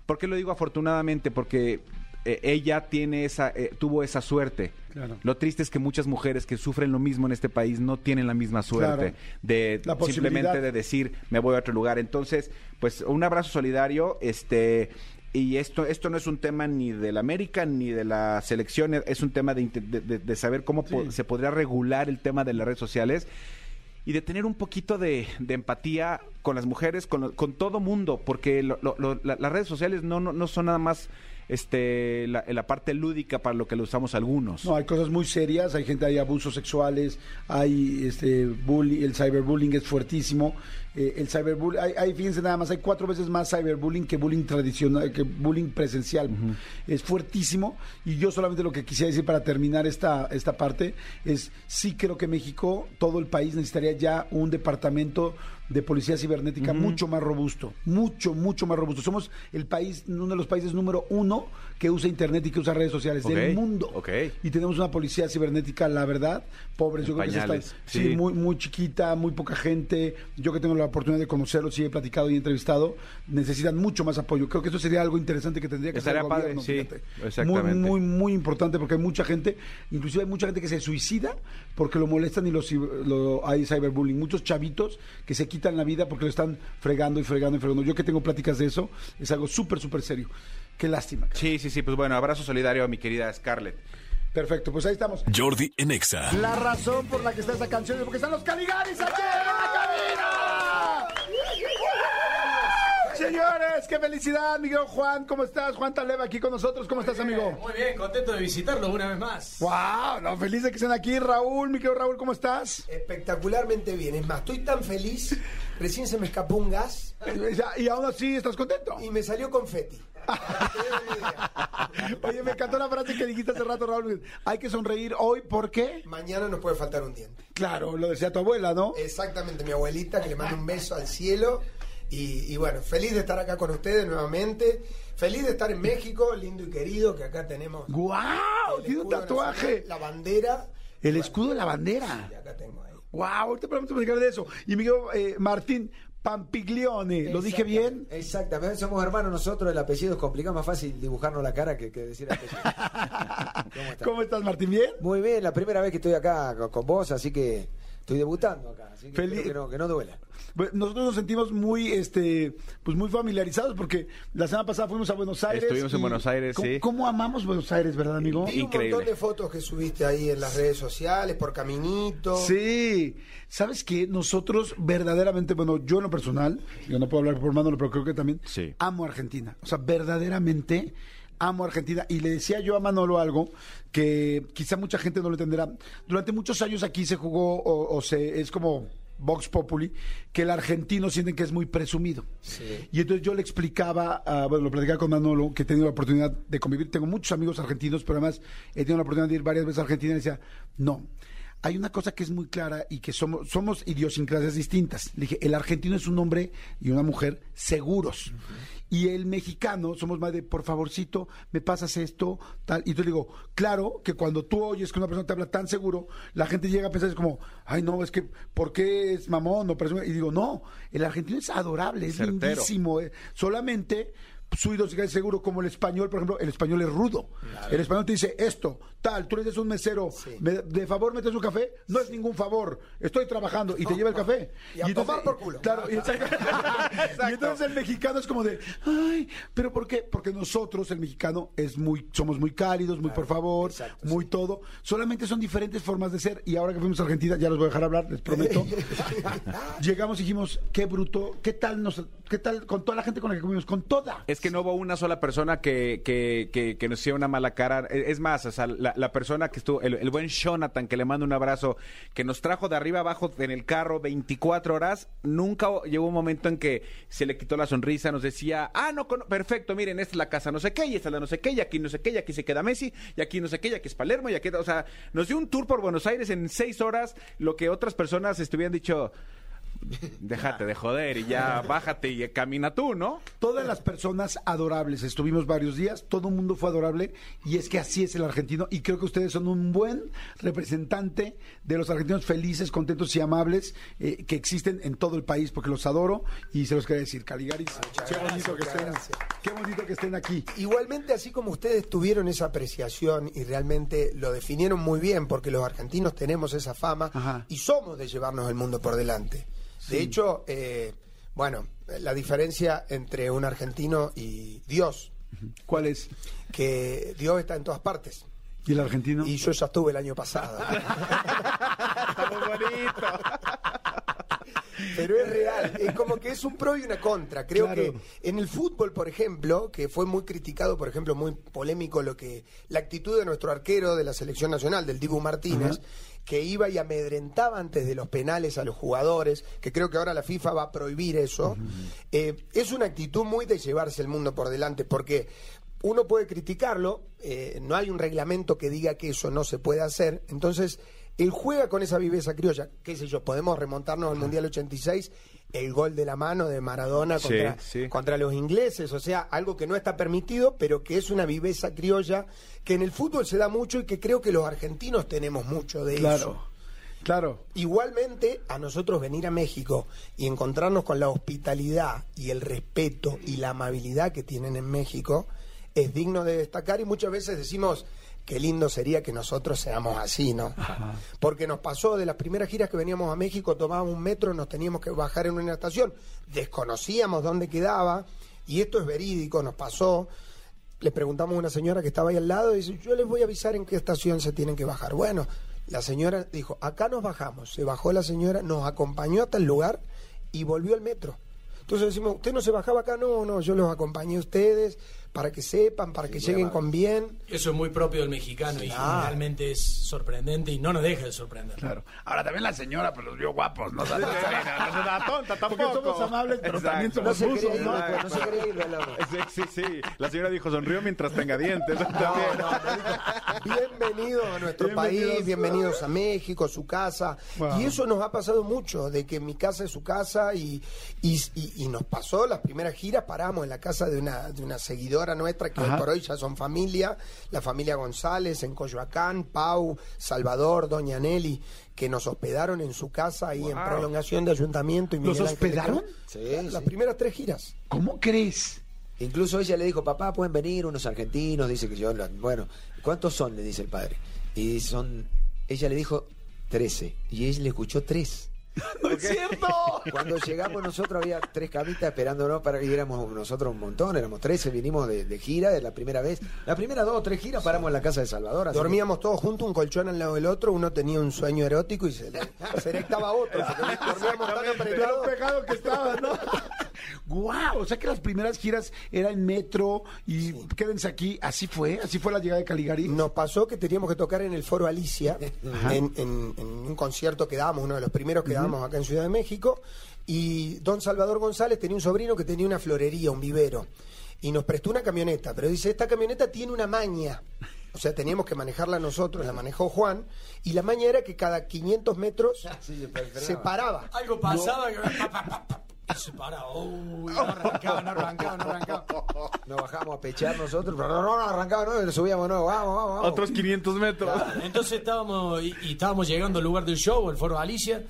¿Por qué lo digo afortunadamente? Porque eh, ella tiene esa, eh, tuvo esa suerte. Claro. Lo triste es que muchas mujeres que sufren lo mismo en este país no tienen la misma suerte Claro. de La simplemente de decir me voy a otro lugar. Entonces, pues un abrazo solidario, este y esto, esto no es un tema ni de la América ni de la selección, es un tema de, saber cómo po- se podría regular el tema de las redes sociales y de tener un poquito de, de empatía con las mujeres, con, con todo mundo, porque lo- lo- lo- la- las redes sociales no, no, no son nada más este la, la parte lúdica para lo que lo usamos algunos. No, hay cosas muy serias, hay gente, hay abusos sexuales, hay este bullying, el cyberbullying es fuertísimo. eh, el cyberbullying, hay, hay, fíjense nada más, hay cuatro veces más cyberbullying que bullying tradicional, que bullying presencial. Es fuertísimo. Y yo solamente lo que quisiera decir para terminar esta, esta parte es sí creo que México, todo el país necesitaría ya un departamento de policía cibernética mucho más robusto, mucho, mucho más robusto. Somos el país, uno de los países número uno que usa internet y que usa redes sociales del mundo. Y tenemos una policía cibernética, la verdad, pobres, En yo creo que sí. sí, muy, muy chiquita, muy poca gente. Yo que tengo la oportunidad de conocerlos y he platicado y he entrevistado, necesitan mucho más apoyo. Creo que eso sería algo interesante que tendría que hacer el Estaría padre, gobierno. sí, exactamente. Muy, muy, muy importante porque hay mucha gente, inclusive hay mucha gente que se suicida porque lo molestan y lo- hay cyberbullying. Muchos chavitos que se quitan la vida porque lo están fregando y fregando y fregando. Yo que tengo pláticas de eso, es algo súper, súper serio. Qué lástima. Sí, sí, sí, pues bueno, abrazo solidario a mi querida Scarlett. Perfecto, pues ahí estamos. Jordi en Exa. La razón por la que está esa canción es porque están los Caligaris aquí en la cabina. Señores, qué felicidad, Miguel Juan. ¿Cómo estás? Juan Taleva aquí con nosotros. ¿Cómo estás, amigo? Muy bien, contento de visitarlo una vez más. Wow, no, feliz de que estén aquí. Raúl, mi querido Raúl, ¿cómo estás? Espectacularmente bien. Es más, estoy tan feliz. Recién se me escapó un gas Y aún así, ¿estás contento? y me salió confeti. Oye, me encantó la frase que dijiste hace rato, Raúl. Hay que sonreír hoy, ¿por qué? Mañana nos puede faltar un diente. Claro, lo decía tu abuela, ¿no? Exactamente, mi abuelita, que le mando un beso al cielo. Y, y bueno, feliz de estar acá con ustedes nuevamente. Feliz de estar en México, lindo y querido, que acá tenemos. ¡Guau! Tiene un tatuaje. nacional, La bandera. El Bueno, escudo de la bandera. Y acá tengo ahí. Wow, ahorita podemos platicar de eso. Y Miguel eh, Martín Pampiglione, ¿lo dije bien? Exactamente, somos hermanos nosotros, el apellido es complicado, más fácil dibujarnos la cara que, que decir el apellido. ¿Cómo estás? ¿Cómo estás, Martín? ¿Bien? Muy bien, la primera vez que estoy acá con, vos, así que estoy debutando acá, así que Feliz- espero que no, que no duela. Nosotros nos sentimos muy, este, pues muy familiarizados porque la semana pasada fuimos a Buenos Aires. Estuvimos en Buenos Aires, ¿cómo, sí. ¿Cómo amamos Buenos Aires, verdad, amigo? Vi un Increíble. montón de fotos que subiste ahí en las redes sociales, por caminito. Sí, ¿sabes qué? Nosotros verdaderamente, bueno, yo en lo personal, yo no puedo hablar por Manolo, pero creo que también Sí. amo a Argentina. O sea, verdaderamente amo a Argentina. Y le decía yo a Manolo algo que quizá mucha gente no lo entenderá. Durante muchos años aquí se jugó, o, o se, es como Vox Populi, que el argentino sienten que es muy presumido. Y entonces yo le explicaba, ah, bueno, lo platicaba con Manolo, que he tenido la oportunidad de convivir. Tengo muchos amigos argentinos, pero además he tenido la oportunidad de ir varias veces a Argentina y decía, no. Hay una cosa que es muy clara y que somos, somos idiosincrasias distintas. Le dije, el argentino es un hombre y una mujer seguros. Y el mexicano somos más de, por favorcito, me pasas esto, tal. Y yo le digo, claro que cuando tú oyes que una persona te habla tan seguro, la gente llega a pensar, es como, ay, no, es que, ¿por qué es mamón? o presume?". Y digo, no, el argentino es adorable, es Certero. lindísimo. eh. Solamente su idiosincrasia es seguro, como el español, por ejemplo, el español es rudo. El español te dice esto, tal, tú le dices un mesero, "Me- de favor metes un café, no es ningún favor, estoy trabajando y te lleva el café. Y a tomar por culo. Claro, y, y entonces el mexicano es como de, ay, pero ¿por qué? Porque nosotros, el mexicano, es muy, somos muy cálidos, muy por favor, exacto, muy todo. Solamente son diferentes formas de ser. Y ahora que fuimos a Argentina, ya los voy a dejar hablar, les prometo. Llegamos y dijimos, qué bruto, qué tal nos, qué tal con toda la gente con la que comimos, con toda. Es que no hubo una sola persona que, nos hiciera una mala cara. E- Es más, o sea, la, persona que estuvo, el, el buen Jonathan, que le mando un abrazo, que nos trajo de arriba abajo en el carro 24 horas, nunca llegó un momento en que se le quitó la sonrisa, nos decía, ah, no, perfecto, miren, esta es la casa no sé qué, y esta es la no sé qué, y aquí no sé qué, aquí se queda Messi, y aquí no sé qué, aquí es Palermo, y aquí, o sea, nos dio un tour por Buenos Aires en seis horas, lo que otras personas estuvieran dicho, déjate de joder, y ya bájate y camina tú, ¿no? Todas las personas adorables, estuvimos varios días, todo el mundo fue adorable y es que así es el argentino y creo que ustedes son un buen representante de los argentinos felices, contentos y amables eh, que existen en todo el país porque los adoro y se los quería decir, Caligaris, qué bonito gracias, que estén, qué bonito que estén aquí. Igualmente, así como ustedes tuvieron esa apreciación y realmente lo definieron muy bien, porque los argentinos tenemos esa fama Ajá. y somos de llevarnos el mundo por delante. De hecho, eh, bueno, la diferencia entre un argentino y Dios ¿Cuál es? que Dios está en todas partes. ¿Y el argentino? Y yo ya estuve el año pasado. Está muy bonito. Pero es real, es como que es un pro y una contra. Creo Claro. que en el fútbol, por ejemplo, que fue muy criticado, por ejemplo, muy polémico lo que la actitud de nuestro arquero de la selección nacional, del Dibu Martínez, que iba y amedrentaba antes de los penales a los jugadores, que creo que ahora la FIFA va a prohibir eso. Eh, es una actitud muy de llevarse el mundo por delante, porque uno puede criticarlo, eh, no hay un reglamento que diga que eso no se puede hacer, entonces él juega con esa viveza criolla, qué sé yo, podemos remontarnos al Mundial 86, el gol de la mano de Maradona contra, sí. contra los ingleses, o sea, algo que no está permitido, pero que es una viveza criolla que en el fútbol se da mucho y que creo que los argentinos tenemos mucho de eso. Claro, claro. Igualmente, a nosotros venir a México y encontrarnos con la hospitalidad y el respeto y la amabilidad que tienen en México es digno de destacar y muchas veces decimos qué lindo sería que nosotros seamos así, ¿no? Porque nos pasó de las primeras giras que veníamos a México, tomábamos un metro, nos teníamos que bajar en una estación, desconocíamos dónde quedaba y esto es verídico, nos pasó. Le preguntamos a una señora que estaba ahí al lado y dice, yo les voy a avisar en qué estación se tienen que bajar. Bueno, la señora dijo, acá nos bajamos. Se bajó la señora, nos acompañó hasta el lugar y volvió al metro. Entonces decimos, ¿usted no se bajaba acá? No, no, yo los acompañé a ustedes para que sepan, para que lleguen con bien. Eso es muy propio del mexicano y realmente es sorprendente y no nos deja de sorprender. Claro. Ahora también la señora, pues los vio guapos, ¿no? Una tonta Porque tampoco. somos amables, pero también Exacto. Somos ¿no? no, no se quería ir. Sí, sí, sí. La señora dijo, sonrió mientras tenga dientes. No, no, no, dijo, Bienvenidos a nuestro Bienvenidos. país, bienvenidos a México, su casa. Wow. Y eso nos ha pasado mucho, de que mi casa es su casa y, y, y- y nos pasó las primeras giras, paramos en la casa de una, de una seguidora nuestra que hoy por hoy ya son familia, la familia González en Coyoacán, Pau, Salvador, Doña Nelly, que nos hospedaron en su casa ahí en prolongación de ayuntamiento. Y ¿Los Miguel hospedaron? Sí, Las primeras tres giras. ¿Cómo crees? Incluso ella le dijo, papá, pueden venir unos argentinos, dice que yo, bueno, ¿cuántos son? Le dice el padre. Y son, ella le dijo 13, y ella le escuchó tres. ¡No es cierto! Cuando llegamos nosotros había tres camitas esperándonos para que éramos nosotros un montón, éramos 13, vinimos de, de gira de la primera vez. La primera dos o tres giras paramos en la casa de Salvador. así Dormíamos todos juntos, un colchón al lado del otro, uno tenía un sueño erótico y se le se erectaba a otro. porque Dormíamos tan De apretados. pegado que estaba, ¿no? ¡Guau! O sea que las primeras giras eran en metro y quédense aquí. ¿Así fue? ¿Así fue la llegada de Caligari? Nos pasó que teníamos que tocar en el Foro Alicia, en, en- en un concierto que dábamos, uno de los primeros que dábamos acá en Ciudad de México, y don Salvador González tenía un sobrino que tenía una florería, un vivero, y nos prestó una camioneta, pero dice, esta camioneta tiene una maña. O sea, teníamos que manejarla nosotros, la manejó Juan, y la maña era que cada 500 metros Sí, se paraba. Algo pasaba que se paraba. Uy, no arrancaba, no arrancaba, no arrancaba. Nos bajamos a pechar nosotros, pero no, no, no, arrancaba, no, subíamos, no, vamos, vamos, vamos. Otros 500 metros. Entonces estábamos y, y estábamos llegando al lugar del show, el foro Alicia,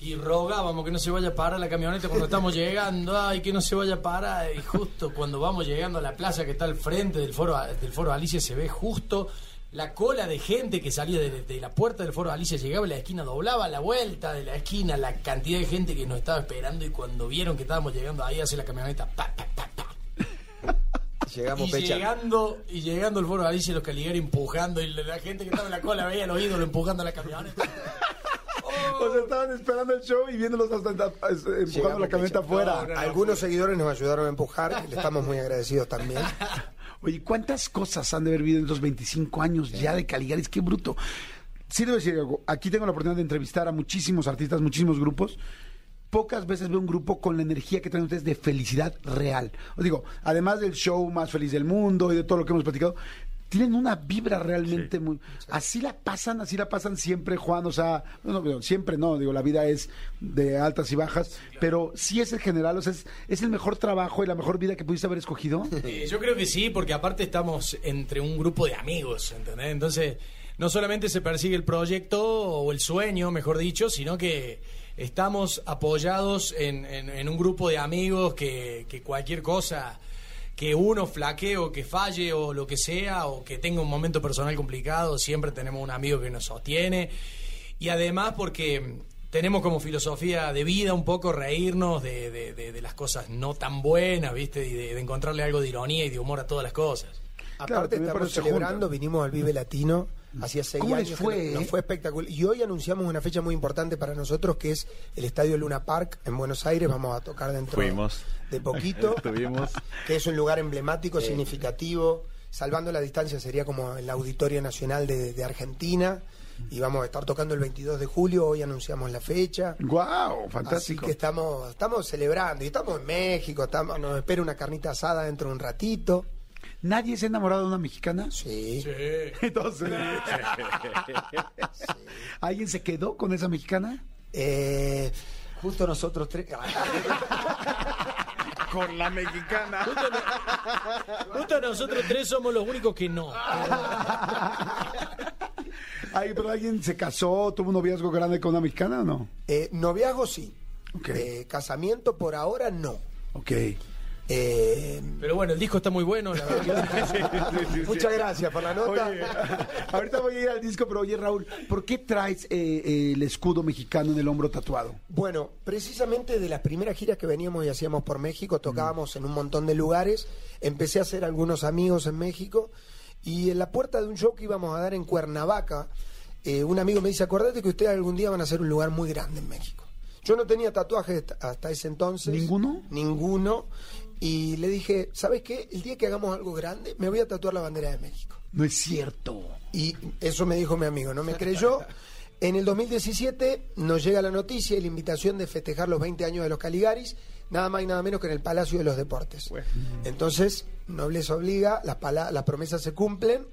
y rogábamos que no se vaya a parar la camioneta cuando estamos llegando, ay, que no se vaya a parar. Y justo cuando vamos llegando a la plaza que está al frente del foro, del foro Alicia, se ve justo la cola de gente que salía de, de la puerta del foro Alicia, llegaba a la esquina, doblaba la vuelta de la esquina, la cantidad de gente que nos estaba esperando y cuando vieron que estábamos llegando ahí hace la camioneta, pa, pa, pa, pa. Llegamos Y pechando. llegando, y llegando al foro Alicia, los Caligari empujando, y la gente que estaba en la cola veía a los ídolos empujando la camioneta. O sea, estaban esperando el show y viéndolos hasta, hasta- empujando Llegamos la camioneta afuera. No, no. Algunos seguidores nos ayudaron a empujar, y le estamos muy agradecidos también. Oye, ¿cuántas cosas han de haber vivido en estos 25 años ya de Caligaris? ¡Qué bruto! Sí debo decir algo. Aquí tengo la oportunidad de entrevistar a muchísimos artistas, muchísimos grupos. Pocas veces veo un grupo con la energía que traen ustedes de felicidad real. Os digo, además del show más feliz del mundo y de todo lo que hemos platicado, tienen una vibra realmente muy... Así la pasan, así la pasan siempre, Juan. O sea, no, no, siempre no, digo, la vida es de altas y bajas, pero sí es el general, o sea, es, es el mejor trabajo y la mejor vida que pudiste haber escogido. Eh, yo creo que sí, porque aparte estamos entre un grupo de amigos, ¿entendés? Entonces, no solamente se persigue el proyecto o el sueño, mejor dicho, sino que estamos apoyados en, en- en un grupo de amigos que, que cualquier cosa que uno flaquee o que falle o lo que sea, o que tenga un momento personal complicado, siempre tenemos un amigo que nos sostiene. Y además porque tenemos como filosofía de vida un poco reírnos de, de- de- de las cosas no tan buenas, ¿viste? Y de, de encontrarle algo de ironía y de humor a todas las cosas. Claro, Aparte estamos celebrando, vinimos al Vive Latino hacía seis ¿Cómo les años. fue, que nos eh? fue espectacular. Y hoy anunciamos una fecha muy importante para nosotros que es el Estadio Luna Park en Buenos Aires. Vamos a tocar dentro Fuimos. de poquito. Estuvimos. que es un lugar emblemático, significativo. Salvando la distancia sería como el Auditorio Nacional de, de Argentina. Y vamos a estar tocando el 22 de julio. Hoy anunciamos la fecha. ¡Guau! Así Fantástico. que estamos, estamos celebrando. Y estamos en México. Estamos, nos espera una carnita asada dentro de un ratito. ¿Nadie se ha enamorado de una mexicana? Sí. Entonces, ¿alguien se quedó con esa mexicana? Eh, Justo nosotros tres. Con la mexicana. Justo nosotros tres somos los únicos que no. Ay, pero alguien se casó, tuvo un noviazgo grande con una mexicana o no? eh, noviazgo sí. Ok. Eh, casamiento por ahora no. Ok. Eh, Pero bueno, el disco está muy bueno, la verdad muchas gracias por la nota. Oye, ahorita voy a ir al disco, pero oye, Raúl, ¿por qué traes eh, eh, el escudo mexicano en el hombro tatuado? Bueno, precisamente de las primeras giras que veníamos y hacíamos por México, tocábamos en un montón de lugares, empecé a hacer algunos amigos en México y en la puerta de un show que íbamos a dar en Cuernavaca, eh, un amigo me dice, acordate que ustedes algún día van a hacer un lugar muy grande en México. Yo no tenía tatuajes hasta ese entonces. ¿Ninguno? Ninguno. Y le dije, ¿sabes qué? El día que hagamos algo grande, me voy a tatuar la bandera de México. No es cierto. Y eso me dijo mi amigo, no me creyó. En el 2017 nos llega la noticia y la invitación de festejar los 20 años de los Caligaris, nada más y nada menos que en el Palacio de los Deportes. Entonces, nobleza obliga, las, pala- las promesas se cumplen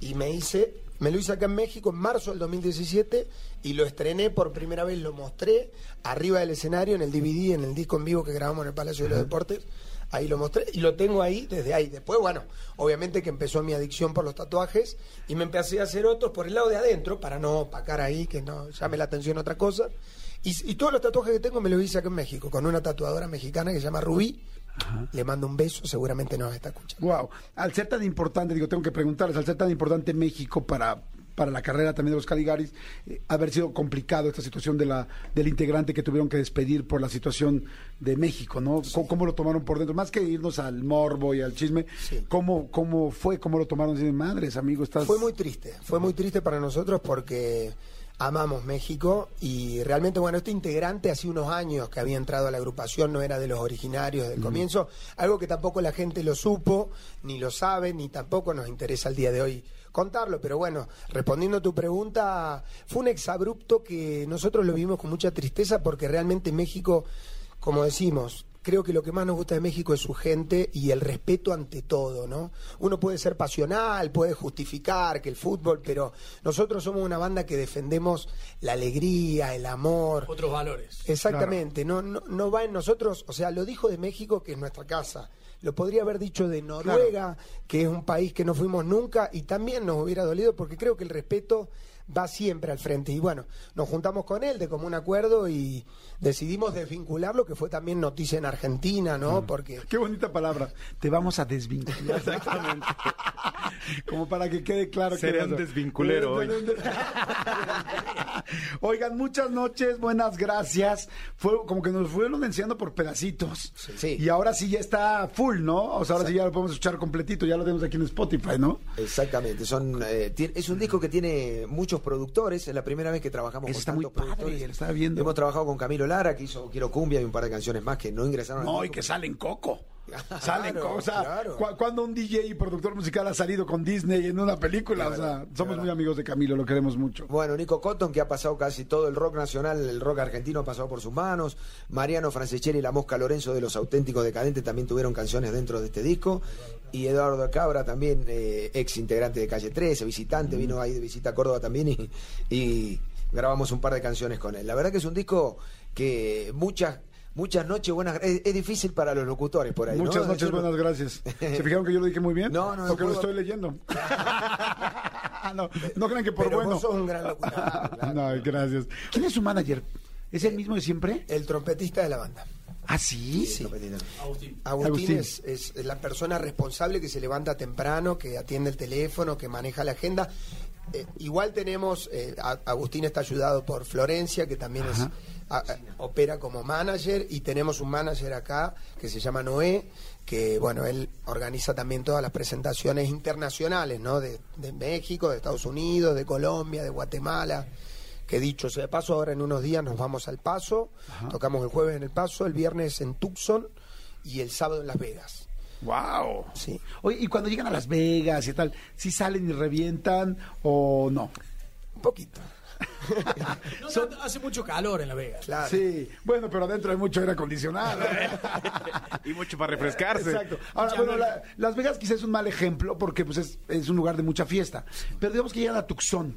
y me hice, me lo hice acá en México en marzo del 2017 y lo estrené por primera vez, lo mostré arriba del escenario en el DVD, en el disco en vivo que grabamos en el Palacio de los Deportes. Ahí lo mostré y lo tengo ahí desde ahí. Después, bueno, obviamente que empezó mi adicción por los tatuajes y me empecé a hacer otros por el lado de adentro para no opacar ahí, que no llame la atención otra cosa. Y, y todos los tatuajes que tengo me los hice acá en México con una tatuadora mexicana que se llama Rubí. Le mando un beso, seguramente nos está escuchando. Wow. Al ser tan importante, digo, tengo que preguntarles, al ser tan importante México para, para la carrera también de los Caligaris, eh, haber sido complicado esta situación de la, del integrante que tuvieron que despedir por la situación de México, ¿no? ¿Cómo, cómo lo tomaron por dentro? Más que irnos al morbo y al chisme, Sí. ¿cómo, ¿cómo fue? ¿Cómo lo tomaron? Dicen, madres, amigo, estás... Fue muy triste, fue muy triste para nosotros porque amamos México y realmente, bueno, este integrante hace unos años que había entrado a la agrupación, no era de los originarios del comienzo, algo que tampoco la gente lo supo, ni lo sabe, ni tampoco nos interesa el día de hoy contarlo, pero bueno, respondiendo a tu pregunta, fue un exabrupto que nosotros lo vimos con mucha tristeza porque realmente México, como decimos, creo que lo que más nos gusta de México es su gente y el respeto ante todo, ¿no? Uno puede ser pasional, puede justificar que el fútbol, pero nosotros somos una banda que defendemos la alegría, el amor. Otros valores. Exactamente, no, no, no va en nosotros, o sea, lo dijo de México, que es nuestra casa. Lo podría haber dicho de Noruega, que es un país que no fuimos nunca, y también nos hubiera dolido porque creo que el respeto va siempre al frente. Y bueno, nos juntamos con él de común acuerdo y decidimos desvincularlo, que fue también noticia en Argentina, ¿no? Porque Qué bonita palabra. Te vamos a desvincular. Exactamente. Como para que quede claro Seré que un desvinculero hoy. Oigan, muchas noches, buenas gracias. Fue como que nos fueron enseñando por pedacitos. Sí. Y ahora sí ya está full, ¿no? O sea, ahora sí ya lo podemos escuchar completito, ya lo tenemos aquí en Spotify, ¿no? Exactamente, son eh, es un disco que tiene muchos productores, es la primera vez que trabajamos Eso con está muy tantos padre, productores. lo estaba viendo. Hemos trabajado con Camilo Lara, que hizo Quiero Cumbia y un par de canciones más que no ingresaron al No, y que salen coco. Salen Claro, sea, claro. cu- cuando un DJ y productor musical ha salido con Disney en una película, o sea, somos muy amigos de Camilo, lo queremos mucho. Bueno, Nico Cotton, que ha pasado casi todo el rock nacional, el rock argentino ha pasado por sus manos. Mariano Francescelli y la Mosca Lorenzo de los Auténticos Decadentes también tuvieron canciones dentro de este disco. Y Eduardo Cabra, también eh, ex integrante de Calle 13, visitante, vino ahí de visita a Córdoba también y, y grabamos un par de canciones con él. La verdad que es un disco que muchas muchas noches buenas. Es, es difícil para los locutores por ahí. ¿no? Muchas noches, buenas gracias. ¿Se fijaron que yo lo dije muy bien? No, no, no Porque lo estoy leyendo. no, no crean que por Pero bueno. vos sos un gran locutor. no, gracias. ¿Quién es su manager? ¿Es el mismo de siempre? el trompetista de la banda. ¿Ah, sí? Sí. Agustín. Agustín, Agustín. Es, es la persona responsable que se levanta temprano, que atiende el teléfono, que maneja la agenda. eh, igual tenemos, eh, Agustín está ayudado por Florencia, que también es, Ajá. a- a- opera como manager, y tenemos un manager acá que se llama Noé, que bueno, él organiza también todas las presentaciones internacionales, ¿no? De, de México, de Estados Unidos, de Colombia, de Guatemala. Que dicho sea de paso, ahora en unos días nos vamos al Paso, tocamos el jueves en el Paso, el viernes en Tucson y el sábado en Las Vegas. ¡Wow! Sí. Oye, y cuando llegan a Las Vegas y tal, ¿sí salen y revientan o no? Un poquito. No, no, hace mucho calor en La Vega. Claro. Sí, bueno, pero adentro hay mucho aire acondicionado. ¿eh? Y mucho para refrescarse. Exacto. Ahora, bueno, la- Las Vegas quizás es un mal ejemplo porque pues es, es un lugar de mucha fiesta. Pero digamos que llegan a Tucson,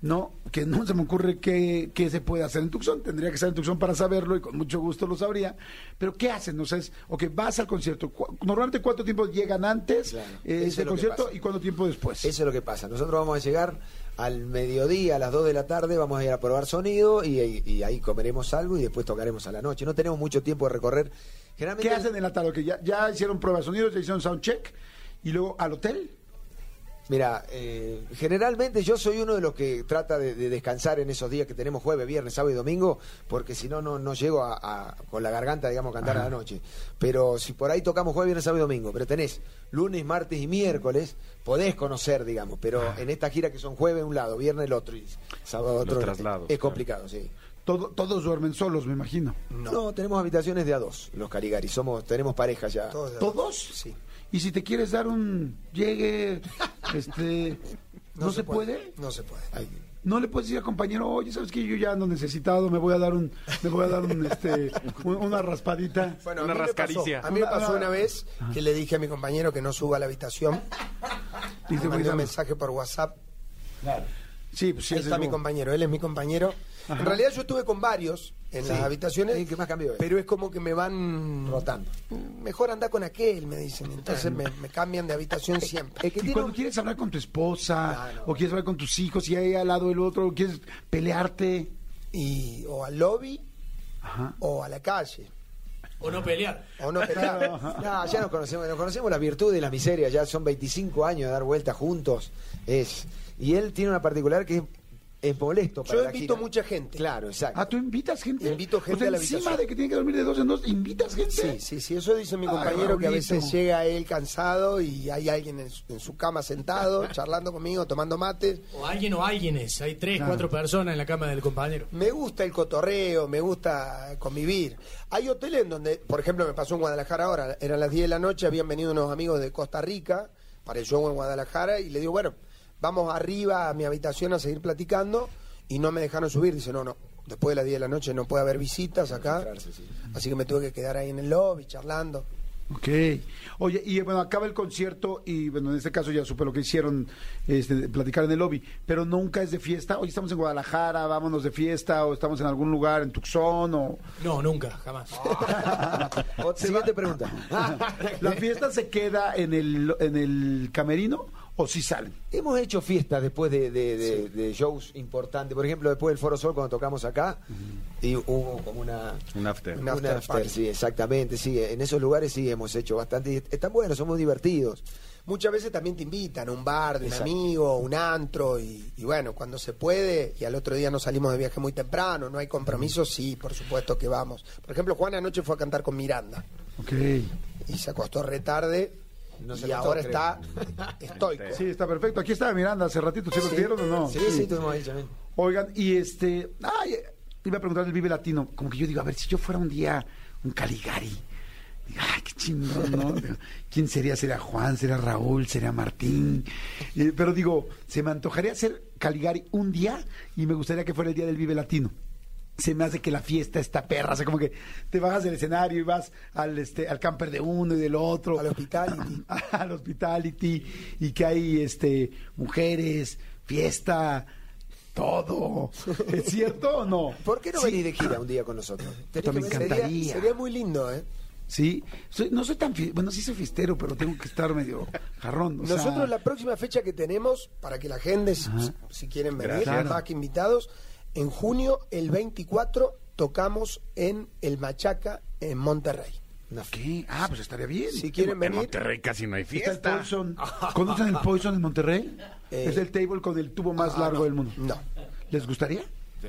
¿no? Que no se me ocurre qué, qué se puede hacer en Tucson. Tendría que estar en Tucson para saberlo y con mucho gusto lo sabría. Pero ¿qué hacen? No sé, es, ok, vas al concierto. Normalmente, ¿cuánto tiempo llegan antes Claro. eh, es que concierto y cuánto tiempo después? Eso es lo que pasa. Nosotros vamos a llegar al mediodía, a las 2 de la tarde, vamos a ir a probar sonido y, y ahí comeremos algo y después tocaremos a la noche. No tenemos mucho tiempo de recorrer. Generalmente ¿Qué hacen en la tarde? Ok, ya, ya hicieron pruebas de sonidos, ya hicieron soundcheck y luego al hotel. Mira, eh, generalmente yo soy uno de los que trata de, de descansar en esos días que tenemos jueves, viernes, sábado y domingo, porque si no, no no llego a, a- con la garganta, digamos, a cantar a la noche. Pero si por ahí tocamos jueves, viernes, sábado y domingo, pero tenés lunes, martes y miércoles, podés conocer, digamos, pero en esta gira que son jueves un lado, viernes el otro y sábado otro, Los traslados, es claro. complicado, sí. Todo- todos duermen solos, me imagino. No. tenemos habitaciones de a dos, los Caligari, somos, tenemos pareja ya. Todos ¿Todos? Sí. Y si te quieres dar un llegue, este, ¿no, se, puede? No se puede. Ay, No le puedes decir al compañero, oye, sabes que yo ya ando necesitado, me voy a dar un, me voy a dar un, este, un- una raspadita. Bueno, Una a mí me rascaricia. pasó- A mí me Una- pasó una- vez que le dije a mi compañero que no suba a la habitación. Un mensaje por WhatsApp. Sí, pues sí, Ahí es está mi compañero, él es mi compañero. En realidad yo estuve con varios en las habitaciones. Sí, ¿qué más cambió? Pero es como que me van Rotando. Mejor anda con aquel, me dicen. Entonces me, me cambian de habitación siempre. Es que Y tiene cuando un- quieres hablar con tu esposa, Claro. o quieres hablar con tus hijos, y ahí al lado del otro, o quieres pelearte. Y, o al lobby Ajá. o a la calle. O no pelear. O no pelear. No, ya nos conocemos, nos conocemos la virtud y la miseria, ya son 25 años de dar vueltas juntos. Es y él tiene una particular que es, es molesto para Yo la invito gira. mucha gente. Claro, exacto. Ah, ¿tú invitas gente? Invito gente o sea, a la encima habitación. de que tiene que dormir de dos en dos, ¿invitas gente? Sí, sí, sí, eso dice mi Ay, compañero que a veces llega él cansado y hay alguien en su, en su cama sentado, charlando conmigo, tomando mates. O alguien o alguienes. Hay tres, cuatro personas en la cama del compañero. Me gusta el cotorreo, me gusta convivir. Hay hoteles en donde, por ejemplo, me pasó en Guadalajara ahora, eran las 10 de la noche, habían venido unos amigos de Costa Rica para el show en Guadalajara y le digo, bueno, vamos arriba a mi habitación a seguir platicando y no me dejaron subir. Dice, no, no, después de las 10 de la noche no puede haber visitas acá. Así que me tuve que quedar ahí en el lobby charlando. Ok. Oye, y bueno, acaba el concierto y bueno, en este caso ya supe lo que hicieron, este, platicar en el lobby, pero nunca es de fiesta. Oye, estamos en Guadalajara, vámonos de fiesta, o estamos en algún lugar, en Tucson, o... No, nunca, jamás. Siguiente pregunta. ¿La fiesta se queda en el, en el camerino o si salen? Hemos hecho fiestas después de, de- de- de shows importantes. Por ejemplo, después del Foro Sol, cuando tocamos acá, y hubo como una. Un after. Un after sí, exactamente. Sí, en esos lugares sí hemos hecho bastante. y Están buenos, son muy divertidos. Muchas veces también te invitan a un bar de un Exacto. amigo, un antro, y, y bueno, cuando se puede, y al otro día no salimos de viaje muy temprano, no hay compromisos, sí, por supuesto que vamos. Por ejemplo, Juan anoche fue a cantar con Miranda Ok. y se acostó retarde No se y ahora creo. está estoico. Sí, está perfecto. Aquí estaba Miranda hace ratito, ¿sí, lo vieron o no? Sí, sí, tuvimos ahí también. Oigan, y este, ay, iba a preguntar el Vive Latino, como que yo digo, a ver, si yo fuera un día un Caligari, digo, ay, qué chingón, ¿Quién sería? ¿Sería Juan? ¿Sería Raúl? ¿Sería Martín? Eh, pero digo, se me antojaría ser Caligari un día y me gustaría que fuera el día del Vive Latino. Se me hace que la fiesta está perra, o sea, como que te bajas del escenario y vas al este al camper de uno y del otro, Al hospitality. al hospitality y que hay este mujeres, fiesta, todo. ¿Es cierto o no? ¿Por qué no Sí. venís de gira un día con nosotros? Puta, me. Sería, encantaría. sería muy lindo, ¿eh? Sí, soy- no soy tan bueno, sí soy fiestero, pero tengo que estar medio jarrón. o sea, Nosotros la próxima fecha que tenemos, para que la gente, si, si quieren venir, Gracias. más que invitados, en junio, el 24, tocamos en el Machaca, en Monterrey. ¿Qué? Ah, pues estaría bien. Si quieren En venir, Monterrey casi no hay Está el fiesta. Poison. ¿Conocen el Poison en Monterrey? Eh, es el table con el tubo más ah, largo no. del mundo. No. ¿Les gustaría?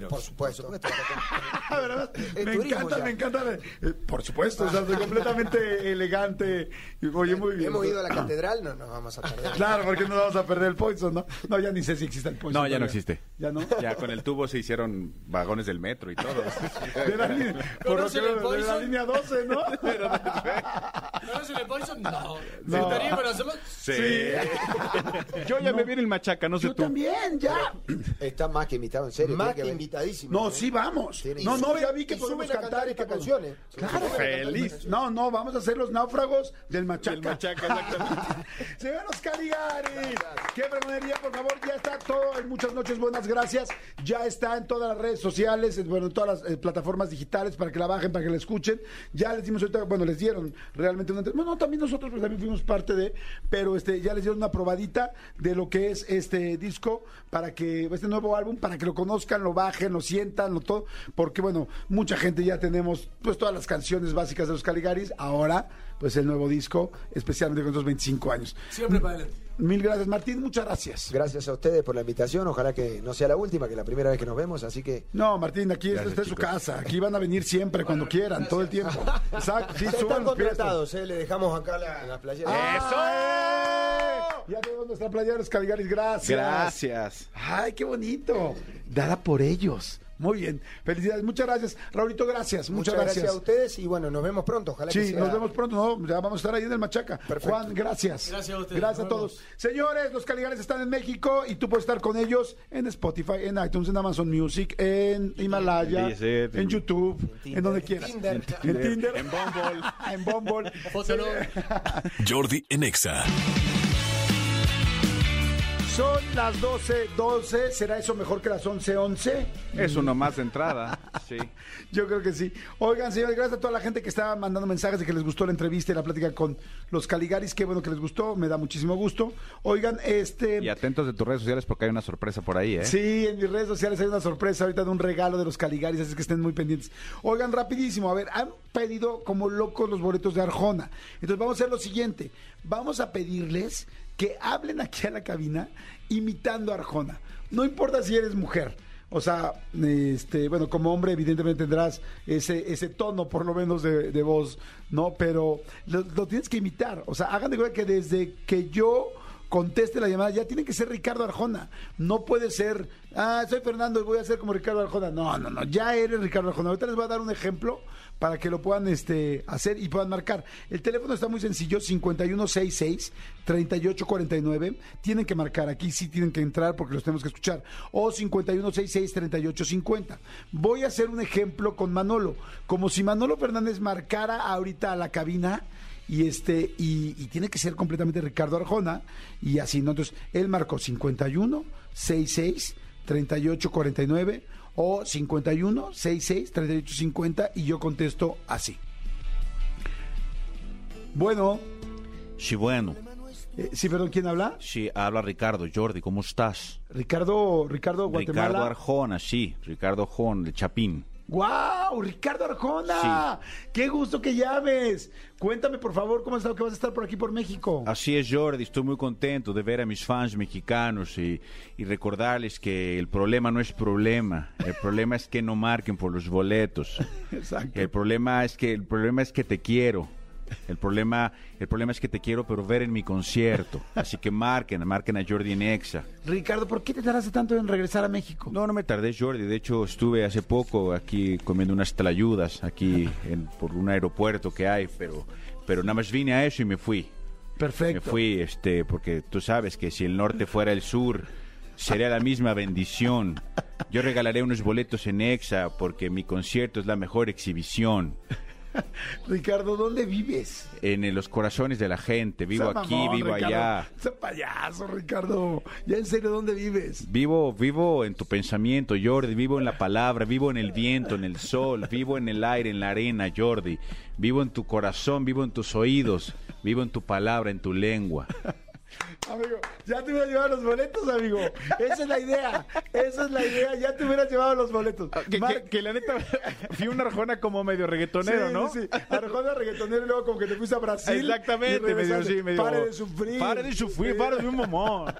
Por supuesto. ¿verdad? Es me turismo encanta, ya. me encanta. Eh, por supuesto, o sea, soy completamente elegante. Y, Oye, muy bien. Hemos ido a la catedral, no nos vamos a perder. Claro, porque no vamos a perder el Poison, ¿no? No, ya ni sé si existe el Poison. No, ya no existe. ¿Ya no? Ya con el tubo se hicieron vagones del metro y todo. De la, línea- por lo que ¿Conocen el veo, de la Poison? línea 12, ¿no? ¿Conocen el Poison? No. No. ¿Se estaría para hacerlo? Sí. Yo ya me vi en el machaca, no sé Yo tú. también, ya. Está más que invitado, en serio. Más que. Invitadísimo. No, ¿eh? sí, vamos. No, no, ya vi que podemos suben a cantar cantar y que estas canciones. Claro, Feliz. No, no, vamos a ser los náufragos del Machaca. Del Machaca, exactamente. Señor Caligari, qué fregonería, por favor, ya está todo en muchas noches, buenas gracias. Ya está en todas las redes sociales, en- bueno, en todas las eh, plataformas digitales para que la bajen, para que la escuchen. Ya les dimos ahorita, bueno, les dieron realmente una. Bueno, no, también nosotros pues, también fuimos parte de, pero este, ya les dieron una probadita de lo que es este disco para que, este nuevo álbum, para que lo conozcan, lo bajen, lo sientan, lo todo, porque bueno, mucha gente ya tenemos pues todas las canciones básicas de los Caligaris, ahora pues el nuevo disco, especialmente con estos 25 años. Siempre para adelante. Mil gracias, Martín, muchas gracias. Gracias a ustedes por la invitación. Ojalá que no sea la última, que es la primera vez que nos vemos. Así que No, Martín, aquí Gracias, está en su casa. Aquí van a venir siempre, cuando quieran, todo el tiempo. Exacto, sí, están contratados, ¿eh? Le dejamos acá la, la playera. ¡Eso! Ya tenemos nuestra playa de los Caligaris, gracias. Gracias. Ay, qué bonito. Dada por ellos. Muy bien. Felicidades, muchas gracias. Raulito, gracias. Muchas, Muchas gracias. a ustedes y bueno, nos vemos pronto. Ojalá que Sí, sea- nos vemos pronto, ¿no? Ya vamos a estar ahí en el Machaca. Perfecto. Juan, gracias. Gracias a ustedes. Gracias a todos. Señores, los Caligares están en México y tú puedes estar con ellos en Spotify, en iTunes, en Amazon Music, en Himalaya, en YouTube, en, donde quieras. Tinder. En Tinder. En Bumble. en Bumble. Fótalo. Jordi en Exa. Son las 12, 12. ¿Será eso mejor que las 11, 11? Es uno más de entrada. Sí. Yo creo que sí. Oigan, señores, gracias a toda la gente que estaba mandando mensajes de que les gustó la entrevista y la plática con los Caligaris. Qué bueno que les gustó, me da muchísimo gusto. Oigan, este. Y atentos de tus redes sociales porque hay una sorpresa por ahí, ¿eh? Sí, en mis redes sociales hay una sorpresa ahorita de un regalo de los Caligaris, así que estén muy pendientes. Oigan, rapidísimo, a ver, han pedido como locos los boletos de Arjona. Entonces vamos a hacer lo siguiente, vamos a pedirles que hablen aquí a la cabina imitando a Arjona. No importa si eres mujer. O sea, este, bueno, como hombre evidentemente tendrás ese, ese tono por lo menos de, de voz, ¿no? Pero lo, lo tienes que imitar. O sea, hagan de cuenta que desde que yo conteste la llamada, ya tiene que ser Ricardo Arjona. No puede ser, ah, soy Fernando y voy a ser como Ricardo Arjona. No, no, no, ya eres Ricardo Arjona. Ahorita les voy a dar un ejemplo para que lo puedan este, hacer y puedan marcar. El teléfono está muy sencillo, 5166-3849. Tienen que marcar, aquí sí tienen que entrar porque los tenemos que escuchar. O 5166-3850. Voy a hacer un ejemplo con Manolo, como si Manolo Fernández marcara ahorita a la cabina y este y, y tiene que ser completamente Ricardo Arjona y así no entonces él marcó 51 66 38 49 o 51 66 38 50 y yo contesto así bueno Sí, bueno. eh, sí perdón quién habla Sí, habla Ricardo. Jordi, ¿cómo estás? Ricardo Ricardo Guatemala Ricardo Arjona, sí. Ricardo Arjona, de Chapín. ¡Wow! Ricardo Arjona qué gusto que llames cuéntame por favor cómo has estado que vas a estar por aquí por México Así es, Jordi. Estoy muy contento de ver a mis fans mexicanos y, y recordarles que el problema no es problema. El problema es que no marquen por los boletos. exacto El problema es que el problema es que te quiero. El problema, el problema es que te quiero, pero ver en mi concierto. Así que marquen, marquen a Jordi en Exa. Ricardo ¿por qué te tardaste tanto en regresar a México? No, no me tardé, Jordi. De hecho, estuve hace poco aquí comiendo unas tlayudas aquí en- por un aeropuerto que hay, pero, pero nada más vine a eso y me fui. perfecto Me fui, este, porque tú sabes que si el norte fuera el sur, sería la misma bendición. Yo regalaré unos boletos en Exa porque mi concierto es la mejor exhibición. Ricardo, ¿dónde vives? En eh, los corazones de la gente. Vivo Sea aquí, mamón, vivo Ricardo. allá. Sea payaso, Ricardo. Ya en serio, ¿dónde vives? Vivo, vivo en tu pensamiento, Jordi. Vivo en la palabra, vivo en el viento, en el sol, vivo en el aire, en la arena, Jordi. Vivo en tu corazón, vivo en tus oídos, vivo en tu palabra, en tu lengua. Amigo, ya te hubieras llevado los boletos, amigo. Esa es la idea. Esa es la idea. Ya te hubieras llevado los boletos. Ah, Que, Mar- que- que la neta, fui una Arjona como medio reggaetonero, Sí, ¿no? Sí, Arjona reggaetonero y luego como que te fuiste a Brasil. Exactamente, medio, sí, medio- Pare de sufrir. Pare de sufrir, pare de un momón.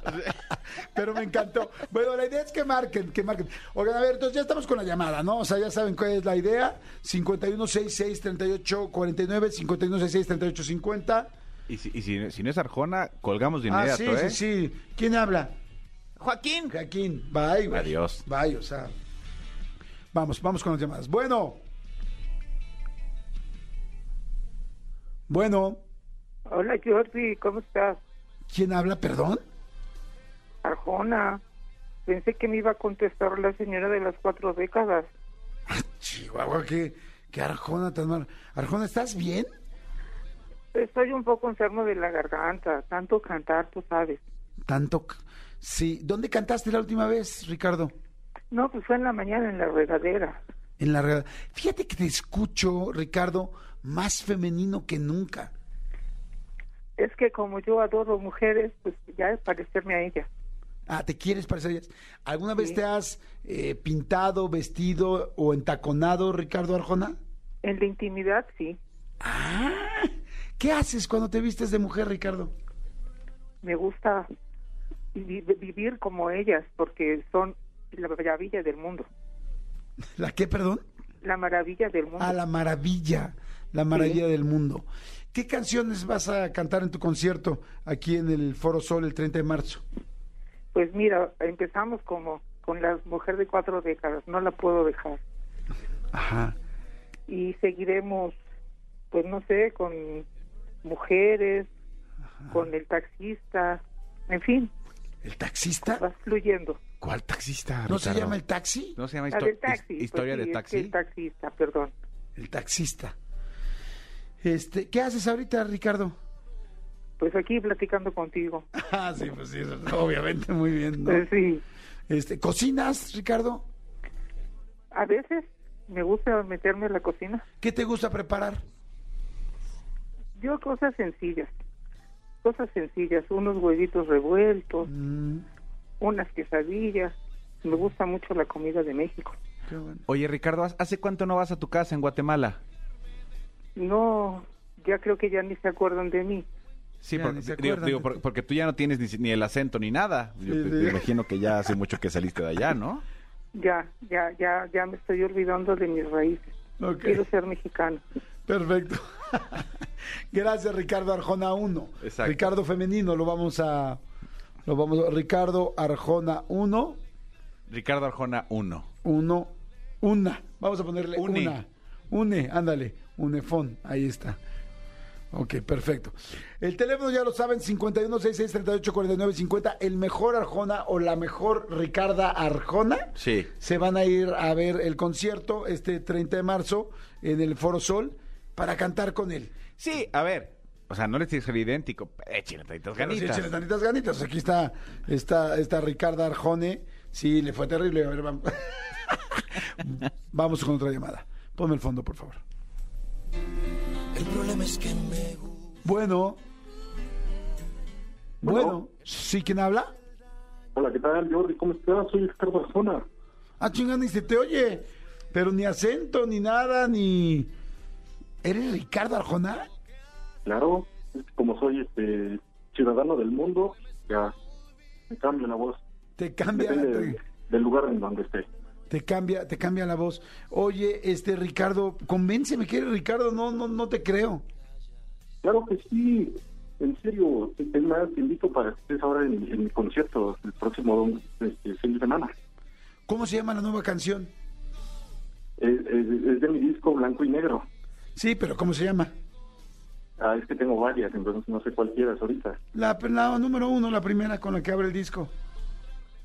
Pero me encantó. Bueno, la idea es que marquen, que marquen. Oigan, a ver, entonces ya estamos con la llamada, ¿no? O sea, ya saben cuál es la idea. 5166-3849, 5166-3850. Y, si, y si, si no es Arjona, colgamos de Ah, inmediato, sí, ¿eh? sí, sí. ¿Quién habla? Joaquín. Joaquín. Bye, güey. Adiós. Bye, o sea. Vamos, vamos con las llamadas. Bueno. Bueno. Hola Jordi, ¿cómo estás? ¿Quién habla, perdón? Arjona. Pensé que me iba a contestar la señora de las cuatro décadas. Chihuahua, qué, qué Arjona tan mal. Arjona, ¿estás bien? Estoy un poco enfermo de la garganta, tanto cantar, tú sabes. Tanto. Sí. ¿Dónde cantaste la última vez, Ricardo? No, pues fue en la mañana en la regadera. En la realidad. Fíjate que te escucho, Ricardo, más femenino que nunca. Es que como yo adoro mujeres, pues ya es parecerme a ellas. Ah, ¿te quieres parecer a ellas? ¿Alguna vez te has eh, pintado, vestido o entaconado, Ricardo Arjona? En la intimidad, sí. Ah, ¿qué haces cuando te vistes de mujer, Ricardo? Me gusta vi- vivir como ellas, porque son la maravilla del mundo. ¿La qué, perdón? La maravilla del mundo. Ah, la maravilla, la maravilla del mundo. ¿Qué canciones vas a cantar en tu concierto aquí en el Foro Sol el 30 de marzo? Pues mira, empezamos como con la mujer de cuatro décadas, no la puedo dejar. Ajá. y seguiremos, pues no sé, con mujeres, con el taxista, en fin, ¿El taxista? va fluyendo. ¿Cuál taxista, ¿No se Ricardo? llama el taxi? ¿No se llama La histo- del taxi. his- pues historia sí, de es taxi? que el taxista, perdón. El taxista. Este, ¿qué haces ahorita, Ricardo? Pues aquí platicando contigo. Ah, sí, pues sí, obviamente, muy bien. ¿no? Pues sí, Este, ¿Cocinas, Ricardo? a veces me gusta meterme a la cocina. ¿Qué te gusta preparar? Yo cosas sencillas, cosas sencillas, unos huevitos revueltos, Mm, unas quesadillas. Me gusta mucho la comida de México. qué bueno. Oye, Ricardo, ¿hace cuánto no vas a tu casa en Guatemala? No, ya creo que ya ni se acuerdan de mí. Sí, Ya, porque, digo, digo, porque tú ya no tienes ni, ni el acento ni nada. Yo Sí, te- sí. te imagino que ya hace mucho que saliste de allá, ¿no? Ya, ya, ya, ya me estoy olvidando de mis raíces. Quiero ser mexicano. Perfecto. Gracias, Ricardo Arjona 1. Exacto. Ricardo Femenino, lo vamos a. Lo vamos a- Ricardo Arjona 1. Ricardo Arjona 1. Uno, una. Vamos a ponerle Une. una. Une, ándale. Unefón, ahí está. Ok, perfecto. El teléfono ya lo saben, 5166384950. El mejor Arjona o la mejor Ricarda Arjona. Sí. Se van a ir a ver el concierto este 30 de marzo en el Foro Sol para cantar con él. Sí, a ver. O sea, no les tienes que ser idéntico. Échale tantitas Pero sí, ganitas. échale tantitas ganitas. Aquí está, está, está Ricarda Arjone. Sí, le fue terrible. A ver, vamos. vamos con otra llamada. Ponme el fondo, por favor. Bueno. Bueno. ¿Sí quién habla? Hola, ¿qué tal, Jordi? ¿Cómo estás? Soy Ricardo Arjona. Ah, chingada, ni se te oye. Pero ni acento, ni nada, ni... ¿Eres Ricardo Arjona? Claro, como soy este ciudadano del mundo, ya me cambio la voz. Te cambia, Depende te, del, del lugar en donde esté. te cambia, te cambia la voz. Oye, este Ricardo, convénceme que eres Ricardo, no, no, no te creo. Claro que sí, en serio. Es más, te invito para que estés ahora en, en mi concierto el próximo este, fin de semana. ¿Cómo se llama la nueva canción? Es, es- es de mi disco Blanco y Negro. Sí, pero ¿cómo se llama? Ah, es que tengo varias, entonces no sé cuál quieras ahorita. La, la número uno, la primera con la que abre el disco.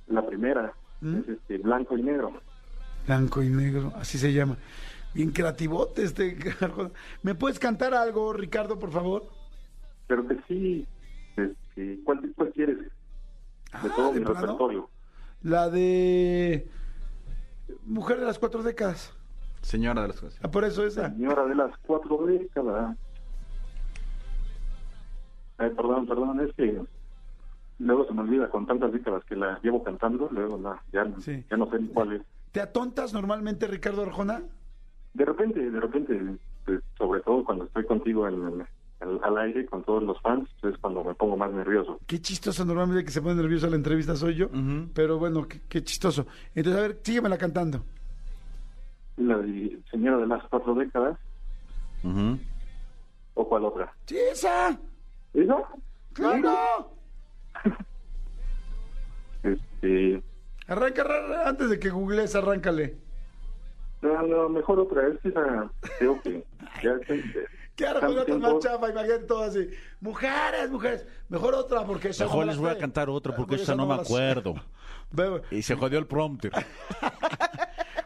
La primera ¿Mm? es este, Blanco y Negro. Blanco y negro, así se llama. Bien creativote este. ¿Me puedes cantar algo, Ricardo, por favor? Pero que sí, este, ¿cuál, cuál quieres? De Ah, todo ¿de mi plano? repertorio. La de Mujer de las cuatro décadas. Señora de las cosas. Ah, por eso esa. Señora de las cuatro décadas. Ay, perdón, perdón, es que luego se me olvida con tantas décadas que la llevo cantando, luego la, ya, Sí. ya no sé ni cuál es. ¿Te atontas normalmente, Ricardo Arjona? De repente, de repente, pues, sobre todo cuando estoy contigo en, en- al- al aire con todos los fans, es cuando me pongo más nervioso. Qué chistoso, normalmente que se pone nervioso a la entrevista soy yo, pero bueno, qué, qué chistoso. Entonces, a ver, síguemela cantando. La de Señora de las Cuatro Décadas, Ujú. ¿o cuál otra? ¡Sí, esa! ¿Esa? ¡Claro! Este, Arranca, arranca, antes de que googlees, arráncale. no, no, mejor otra, es que esa, creo que ya ¿Qué tiempo- más chafa? Imagínate todo así. Mujeres, mujeres. Mejor otra, porque esa Mejor no les voy a cantar otra porque esa esta no me acuerdo. Y se jodió el prompter.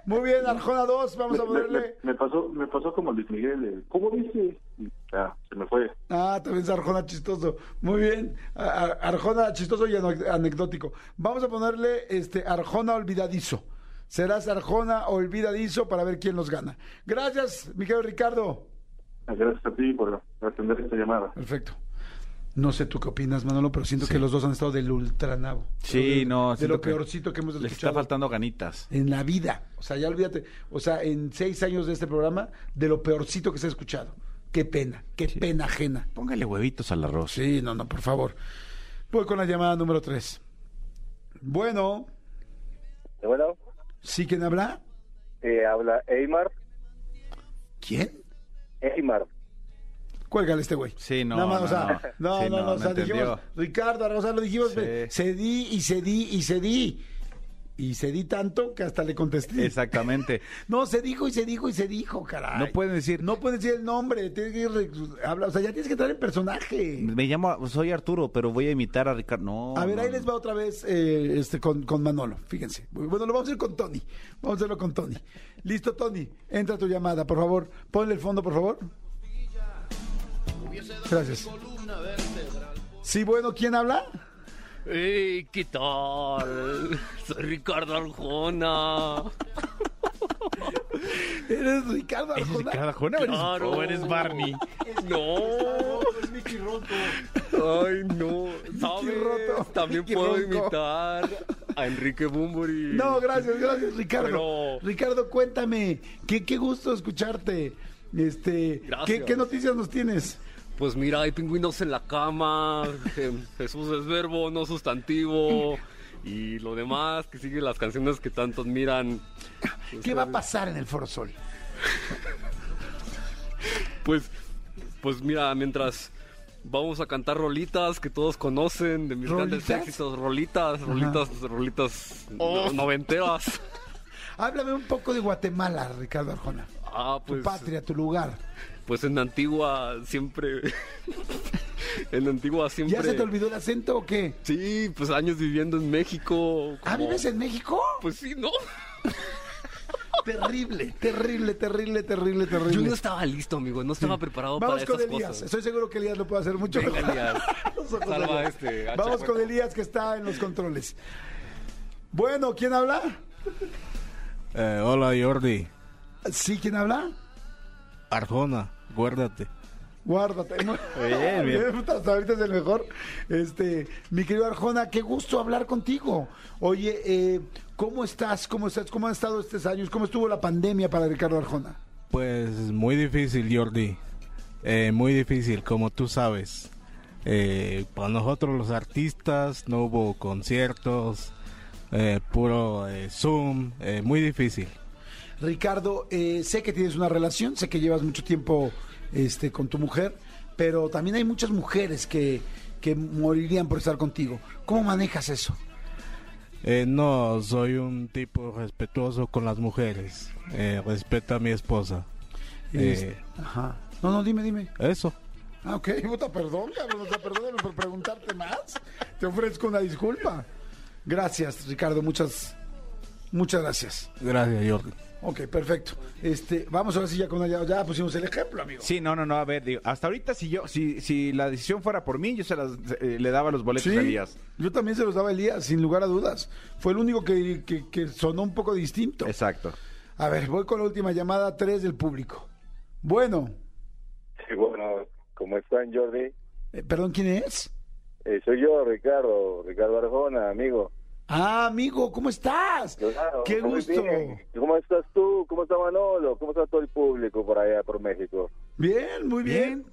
Muy bien, Arjona 2, vamos a me, ponerle... me pasó me pasó como Luis Miguel ¿cómo dice? Y ya, se me fue Ah, también es Arjona chistoso. Muy bien. Arjona chistoso y anecdótico. Vamos a ponerle este Arjona olvidadizo. Serás Arjona olvidadizo para ver quién los gana. Gracias, mi querido Ricardo. gracias a ti por atender esta llamada Perfecto. No sé tú qué opinas, Manolo, pero siento que los dos han estado del ultranabo. Sí, De- no. De lo que peorcito que hemos Les está escuchado faltando ganitas. en la vida. O sea, ya olvídate. O sea, en seis años de este programa, de lo peorcito que se ha escuchado. Qué pena, qué pena ajena. Póngale huevitos al arroz. Sí, no, no, por favor. Voy con la llamada número tres. Bueno, Bueno, ¿sí quién habla? eh, habla Eymar. ¿Quién? Eymar. Cuélgale este güey. Sí, no, Nada más, no, o sea, no. no, Sí, no, o sea, dijimos. Ricardo, sea, lo dijimos, Sí. cedí y cedí y cedí. Y cedí tanto que hasta le contesté. Exactamente. No, se dijo y se dijo y se dijo, caray. No pueden decir. No puedes decir el nombre, tienes que ir, habla, o sea, ya tienes que entrar en personaje. Me llamo, soy Arturo, pero voy a imitar a Ricardo. No. A ver, no, ahí no. les va otra vez eh, este, con, con Manolo, fíjense. Bueno, lo vamos a hacer con Tony. Vamos a hacerlo con Tony. Listo, Tony. Entra tu llamada, por favor. Ponle el fondo, por favor. Gracias. Sí, bueno, ¿quién habla? ¡Ey! ¿Qué tal? Soy Ricardo Arjona. ¿Eres Ricardo Arjona? Ricardo Arjona o eres- Claro. o eres Barney? No. Es Mickey Roto. Ay, no. ¿Sabes? Roto. También Mickey puedo Ronco. imitar a Enrique Bumburi. No, gracias, gracias, Ricardo. Pero- Ricardo, cuéntame. Qué, qué gusto escucharte. Este, ¿qué, Gracias. ¿Qué noticias nos tienes? Pues mira, hay pingüinos en la cama. eh, Jesús es verbo, no sustantivo. Y lo demás, que siguen las canciones que tanto admiran. ¿Qué va a pasar en el Foro Sol? Pues, pues mira, mientras vamos a cantar rolitas que todos conocen de mis grandes ¿Rolitas? éxitos, rolitas, rolitas, rolitas Oh. no- noventeras. Háblame un poco de Guatemala, Ricardo Arjona. Ah, Tu pues, patria, tu lugar. Pues en Antigua siempre, en Antigua siempre. ¿Ya se te olvidó el acento o qué? Sí, pues años viviendo en México. ¿Ah, como- vives en México? Pues sí, ¿no? Terrible, terrible, terrible, terrible, terrible. Yo no estaba listo, amigo, no estaba preparado Vamos para con estas Elías. cosas. Estoy seguro que Elías lo puede hacer mucho Venga, mejor. Elías. Vamos con Salva Elías. este, Vamos con Elías que está en los controles. Bueno, ¿quién habla? Eh, hola Jordi, ¿Sí, quién habla? Arjona, guárdate. Guárdate. Bien, bien. Hasta ahorita es el mejor. Este, mi querido Arjona, qué gusto hablar contigo. Oye, eh, ¿cómo estás? ¿Cómo estás? ¿Cómo han estado estos años? ¿Cómo estuvo la pandemia para Ricardo Arjona? Pues muy difícil Jordi, Eh, muy difícil como tú sabes. Eh, para nosotros los artistas no hubo conciertos, eh, puro Zoom, muy difícil. Ricardo, eh, sé que tienes una relación, sé que llevas mucho tiempo este, con tu mujer, pero también hay muchas mujeres que, que morirían por estar contigo. ¿Cómo manejas eso? Eh, no, soy un tipo respetuoso con las mujeres, eh, respeto a mi esposa. Es- Eh, Ajá. No, no, dime, dime. eso. Ah, ok, puta, perdón, cabrón, perdóname por preguntarte más. Te ofrezco una disculpa. Gracias, Ricardo, muchas, muchas gracias. Gracias Jordi. Ok, perfecto. Este, vamos ahora sí ya con ya, ya pusimos el ejemplo, amigo. Sí, no, no, no, a ver, digo, hasta ahorita si yo, si, si la decisión fuera por mí, yo se las, eh, le daba los boletos Sí, a Elías. yo también se los daba a Elías, sin lugar a dudas. Fue el único que, que- que sonó un poco distinto. Exacto. A ver, voy con la última llamada, tres del público. Bueno, Sí, bueno, ¿cómo están, Jordi? eh, perdón, ¿quién es? Eh, soy yo, Ricardo, Ricardo Arjona, amigo. Ah, amigo, ¿cómo estás? Claro, Qué gusto. bien. ¿Cómo estás tú? ¿Cómo está Manolo? ¿Cómo está todo el público por allá, por México? Bien, muy bien.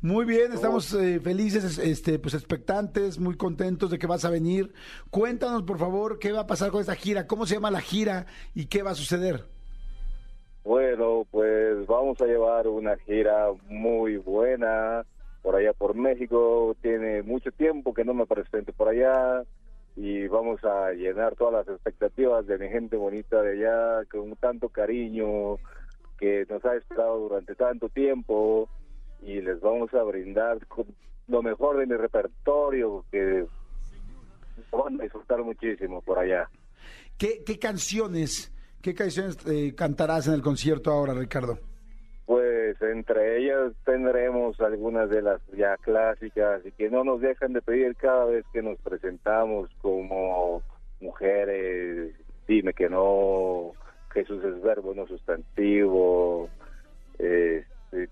Muy bien, estamos eh, felices, este, pues expectantes, muy contentos de que vas a venir. Cuéntanos, por favor, qué va a pasar con esta gira, cómo se llama la gira y qué va a suceder. Bueno, pues vamos a llevar una gira muy buena por allá por México. Tiene mucho tiempo que no me presento por allá y vamos a llenar todas las expectativas de mi gente bonita de allá con tanto cariño que nos ha esperado durante tanto tiempo y les vamos a brindar con lo mejor de mi repertorio que van a disfrutar muchísimo por allá. ¿Qué, qué canciones, qué canciones eh, cantarás en el concierto ahora, Ricardo? Pues entre ellas tendremos algunas de las ya clásicas y que no nos dejan de pedir cada vez que nos presentamos como mujeres, dime que no, Jesús es verbo, no sustantivo, eh,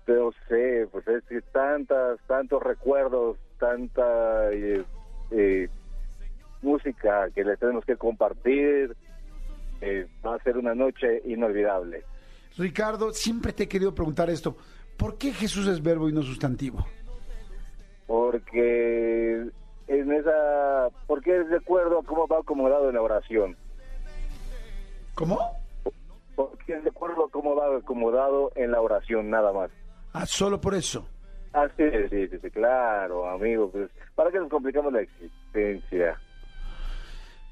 no sé, pues es que tantas, tantos recuerdos, tanta música que les tenemos que compartir, eh, va a ser una noche inolvidable. Ricardo, siempre te he querido preguntar esto. ¿Por qué Jesús es verbo y no sustantivo? porque en esa porque es de acuerdo a cómo va acomodado en la oración ¿Cómo? porque es de acuerdo a cómo va acomodado en la oración nada más Ah, solo por eso. ah sí sí sí, sí, claro amigo pues para qué nos complicamos la existencia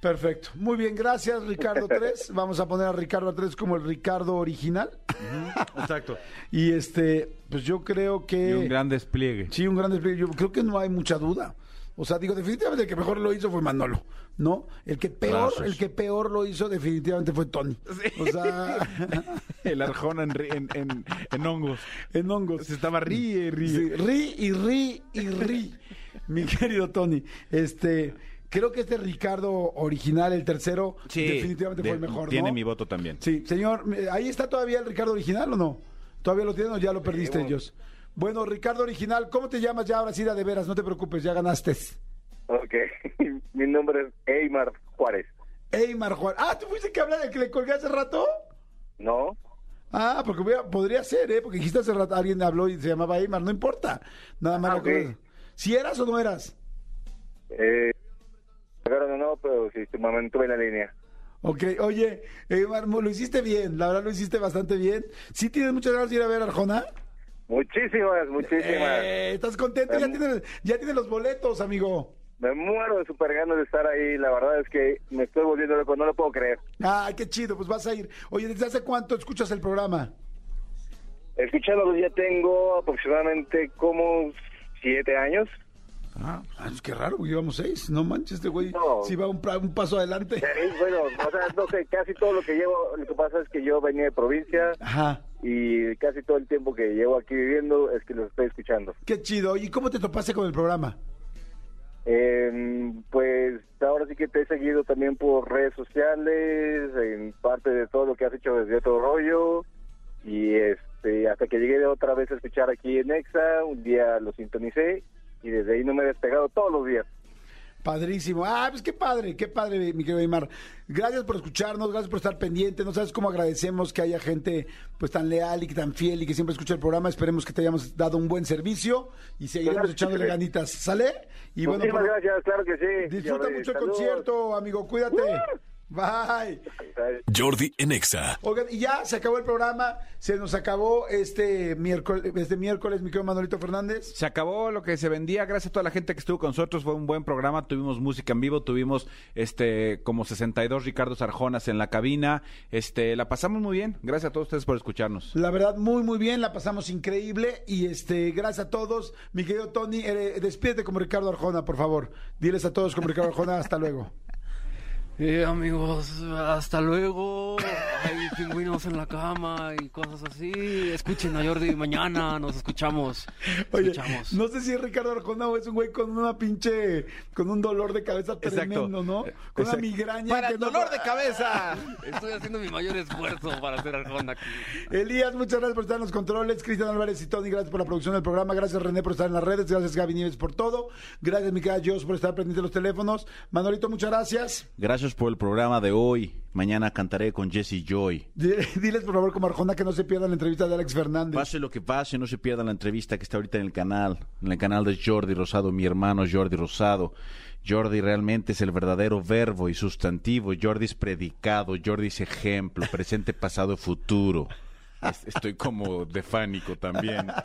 Perfecto. Muy bien, gracias Ricardo 3. Vamos a poner a Ricardo 3 como el Ricardo original. Exacto. Y este, pues yo creo que... Y un gran despliegue. Sí, un gran despliegue. Yo creo que no hay mucha duda. O sea, digo, definitivamente el que mejor lo hizo fue Manolo, ¿no? El que peor, el que peor lo hizo definitivamente fue Tony. O sea, El Arjona en, en, en- en hongos. en hongos. Se estaba ríe, ríe. Sí, ri y ri y ri. Mi querido Tony, este, creo que este Ricardo original, el tercero, Sí, definitivamente de- fue el mejor, Tiene ¿no? mi voto también. Sí, señor, eh, ahí está todavía el Ricardo original o no? ¿Todavía lo tienen o ya lo perdiste ellos? Bueno, Ricardo original, ¿cómo te llamas ya ahora sí de veras? No te preocupes, ya ganaste. ok mi nombre es Eymar Juárez Eymar Juan. Ah, ¿tú fuiste que habla de que le colgué hace rato? no Ah, porque voy a- podría ser, ¿eh? Porque dijiste hace rato, alguien habló y se llamaba Eymar, no importa. Nada más Ah, lo que- ok. ¿Si eras o no eras? eh, ahora no no pero sí mantuve en la línea Ok, oye, Eymar, lo hiciste bien, la verdad lo hiciste bastante bien. ¿Sí tienes muchas ganas de ir a ver a Arjona? muchísimas muchísimas Eh, ¿Estás contento? Ya tienes, ya tienes los boletos, amigo. Me muero de super ganas de estar ahí. La verdad es que me estoy volviendo loco, no lo puedo creer. Ay, qué chido, pues vas a ir. Oye, ¿desde hace cuánto escuchas el programa? Escuchándolo ya tengo aproximadamente como siete años. Ah, ah, es que raro, porque llevamos seis. No manches, este güey No. si va un, paso adelante. Bueno, o sea, no sé, casi todo lo que llevo, lo que pasa es que yo venía de provincia Ajá, y casi todo el tiempo que llevo aquí viviendo es que los estoy escuchando. qué chido. ¿Y cómo te topaste con el programa? Eh, pues ahora sí que te he seguido también por redes sociales, en parte de todo lo que has hecho desde otro rollo y este hasta que llegué de otra vez a escuchar aquí en Exa, un día lo sintonicé y desde ahí no me he despegado todos los días. Padrísimo. Ah, pues qué padre, qué padre, mi querido Aymar. Gracias por escucharnos, gracias por estar pendiente. No sabes cómo agradecemos que haya gente pues tan leal y tan fiel y que siempre escucha el programa. Esperemos que te hayamos dado un buen servicio y seguiremos Claro echándole sí. ganitas. ¿Sale? Y bueno, Muchísimas por- gracias, claro que sí. disfruta mucho el concierto, amigo. Cuídate. Bye. Jordi en Exa. Oigan, y ya se acabó el programa, se nos acabó este miércoles, este miércoles, mi querido Manolito Fernández. Se acabó lo que se vendía, gracias a toda la gente que estuvo con nosotros, fue un buen programa, tuvimos música en vivo, tuvimos este como 62 Ricardo Sarjonas en la cabina, este la pasamos muy bien, gracias a todos ustedes por escucharnos. La verdad, muy, muy bien, la pasamos increíble y este, gracias a todos. Mi querido Tony, eh, despídete como Ricardo Arjona, por favor. Diles a todos como Ricardo Arjona, hasta luego. Eh, amigos, hasta luego. Ay, pingüinos en la cama y cosas así. Escuchen a Jordi mañana, nos escuchamos. Oye, escuchamos. no sé si es Ricardo Arjona o es un güey con una pinche, con un dolor de cabeza tremendo, ¿no? Con una migraña. Para que el no- dolor de cabeza. Estoy haciendo mi mayor esfuerzo para hacer Arjona aquí. Elías, muchas gracias por estar en los controles. Cristian Álvarez y Tony, gracias por la producción del programa. Gracias René por estar en las redes. Gracias Gaby Nieves por todo. Gracias mi querida Jos por estar pendiente de los teléfonos. Manolito, muchas gracias. Gracias por el programa de hoy. Mañana cantaré con Jesse Joy. Dile- Diles por favor como Arjona que no se pierdan la entrevista de Alex Fernández. Pase lo que pase, no se pierdan la entrevista que está ahorita en el canal, en el canal de Jordi Rosado, mi hermano Jordi Rosado. Jordi realmente es el verdadero verbo y sustantivo. Jordi es predicado, Jordi es ejemplo, presente, pasado, futuro. Es- Estoy como de fánico también.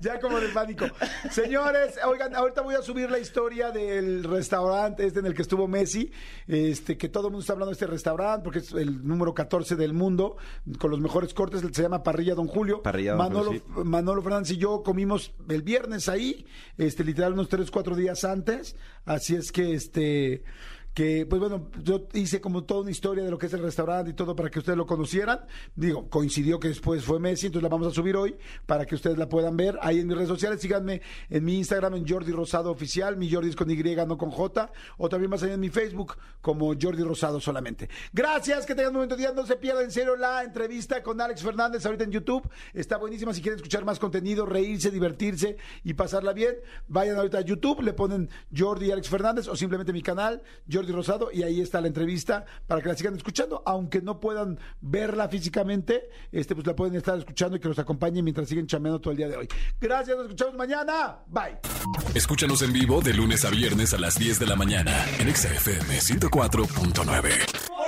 Ya como de pánico. Señores, oigan, ahorita voy a subir la historia del restaurante este en el que estuvo Messi, este que todo el mundo está hablando de este restaurante porque es el número 14 del mundo con los mejores cortes, se llama Parrilla Don Julio. Parrilla Don Manolo, Julio, Manolo Fernández y yo comimos el viernes ahí, este literal unos 3, 4 días antes, así es que este que pues bueno, yo hice como toda una historia de lo que es el restaurante y todo para que ustedes lo conocieran. Digo, coincidió que después fue Messi, entonces la vamos a subir hoy para que ustedes la puedan ver ahí en mis redes sociales. Síganme en mi Instagram en Jordi Rosado Oficial, mi Jordi es con Y, no con J, o también más allá en mi Facebook como Jordi Rosado solamente. Gracias, que tengan un momento de día, no se pierdan en serio la entrevista con Alex Fernández ahorita en YouTube. Está buenísima, si quieren escuchar más contenido, reírse, divertirse y pasarla bien, vayan ahorita a YouTube, le ponen Jordi Alex Fernández o simplemente mi canal, Jordi Rosado, y ahí está la entrevista para que la sigan escuchando, aunque no puedan verla físicamente, este pues la pueden estar escuchando y que los acompañe mientras siguen chameando todo el día de hoy. Gracias, nos escuchamos mañana. Bye. Escúchanos en vivo de lunes a viernes a las 10 de la mañana en Exa FM 104.9.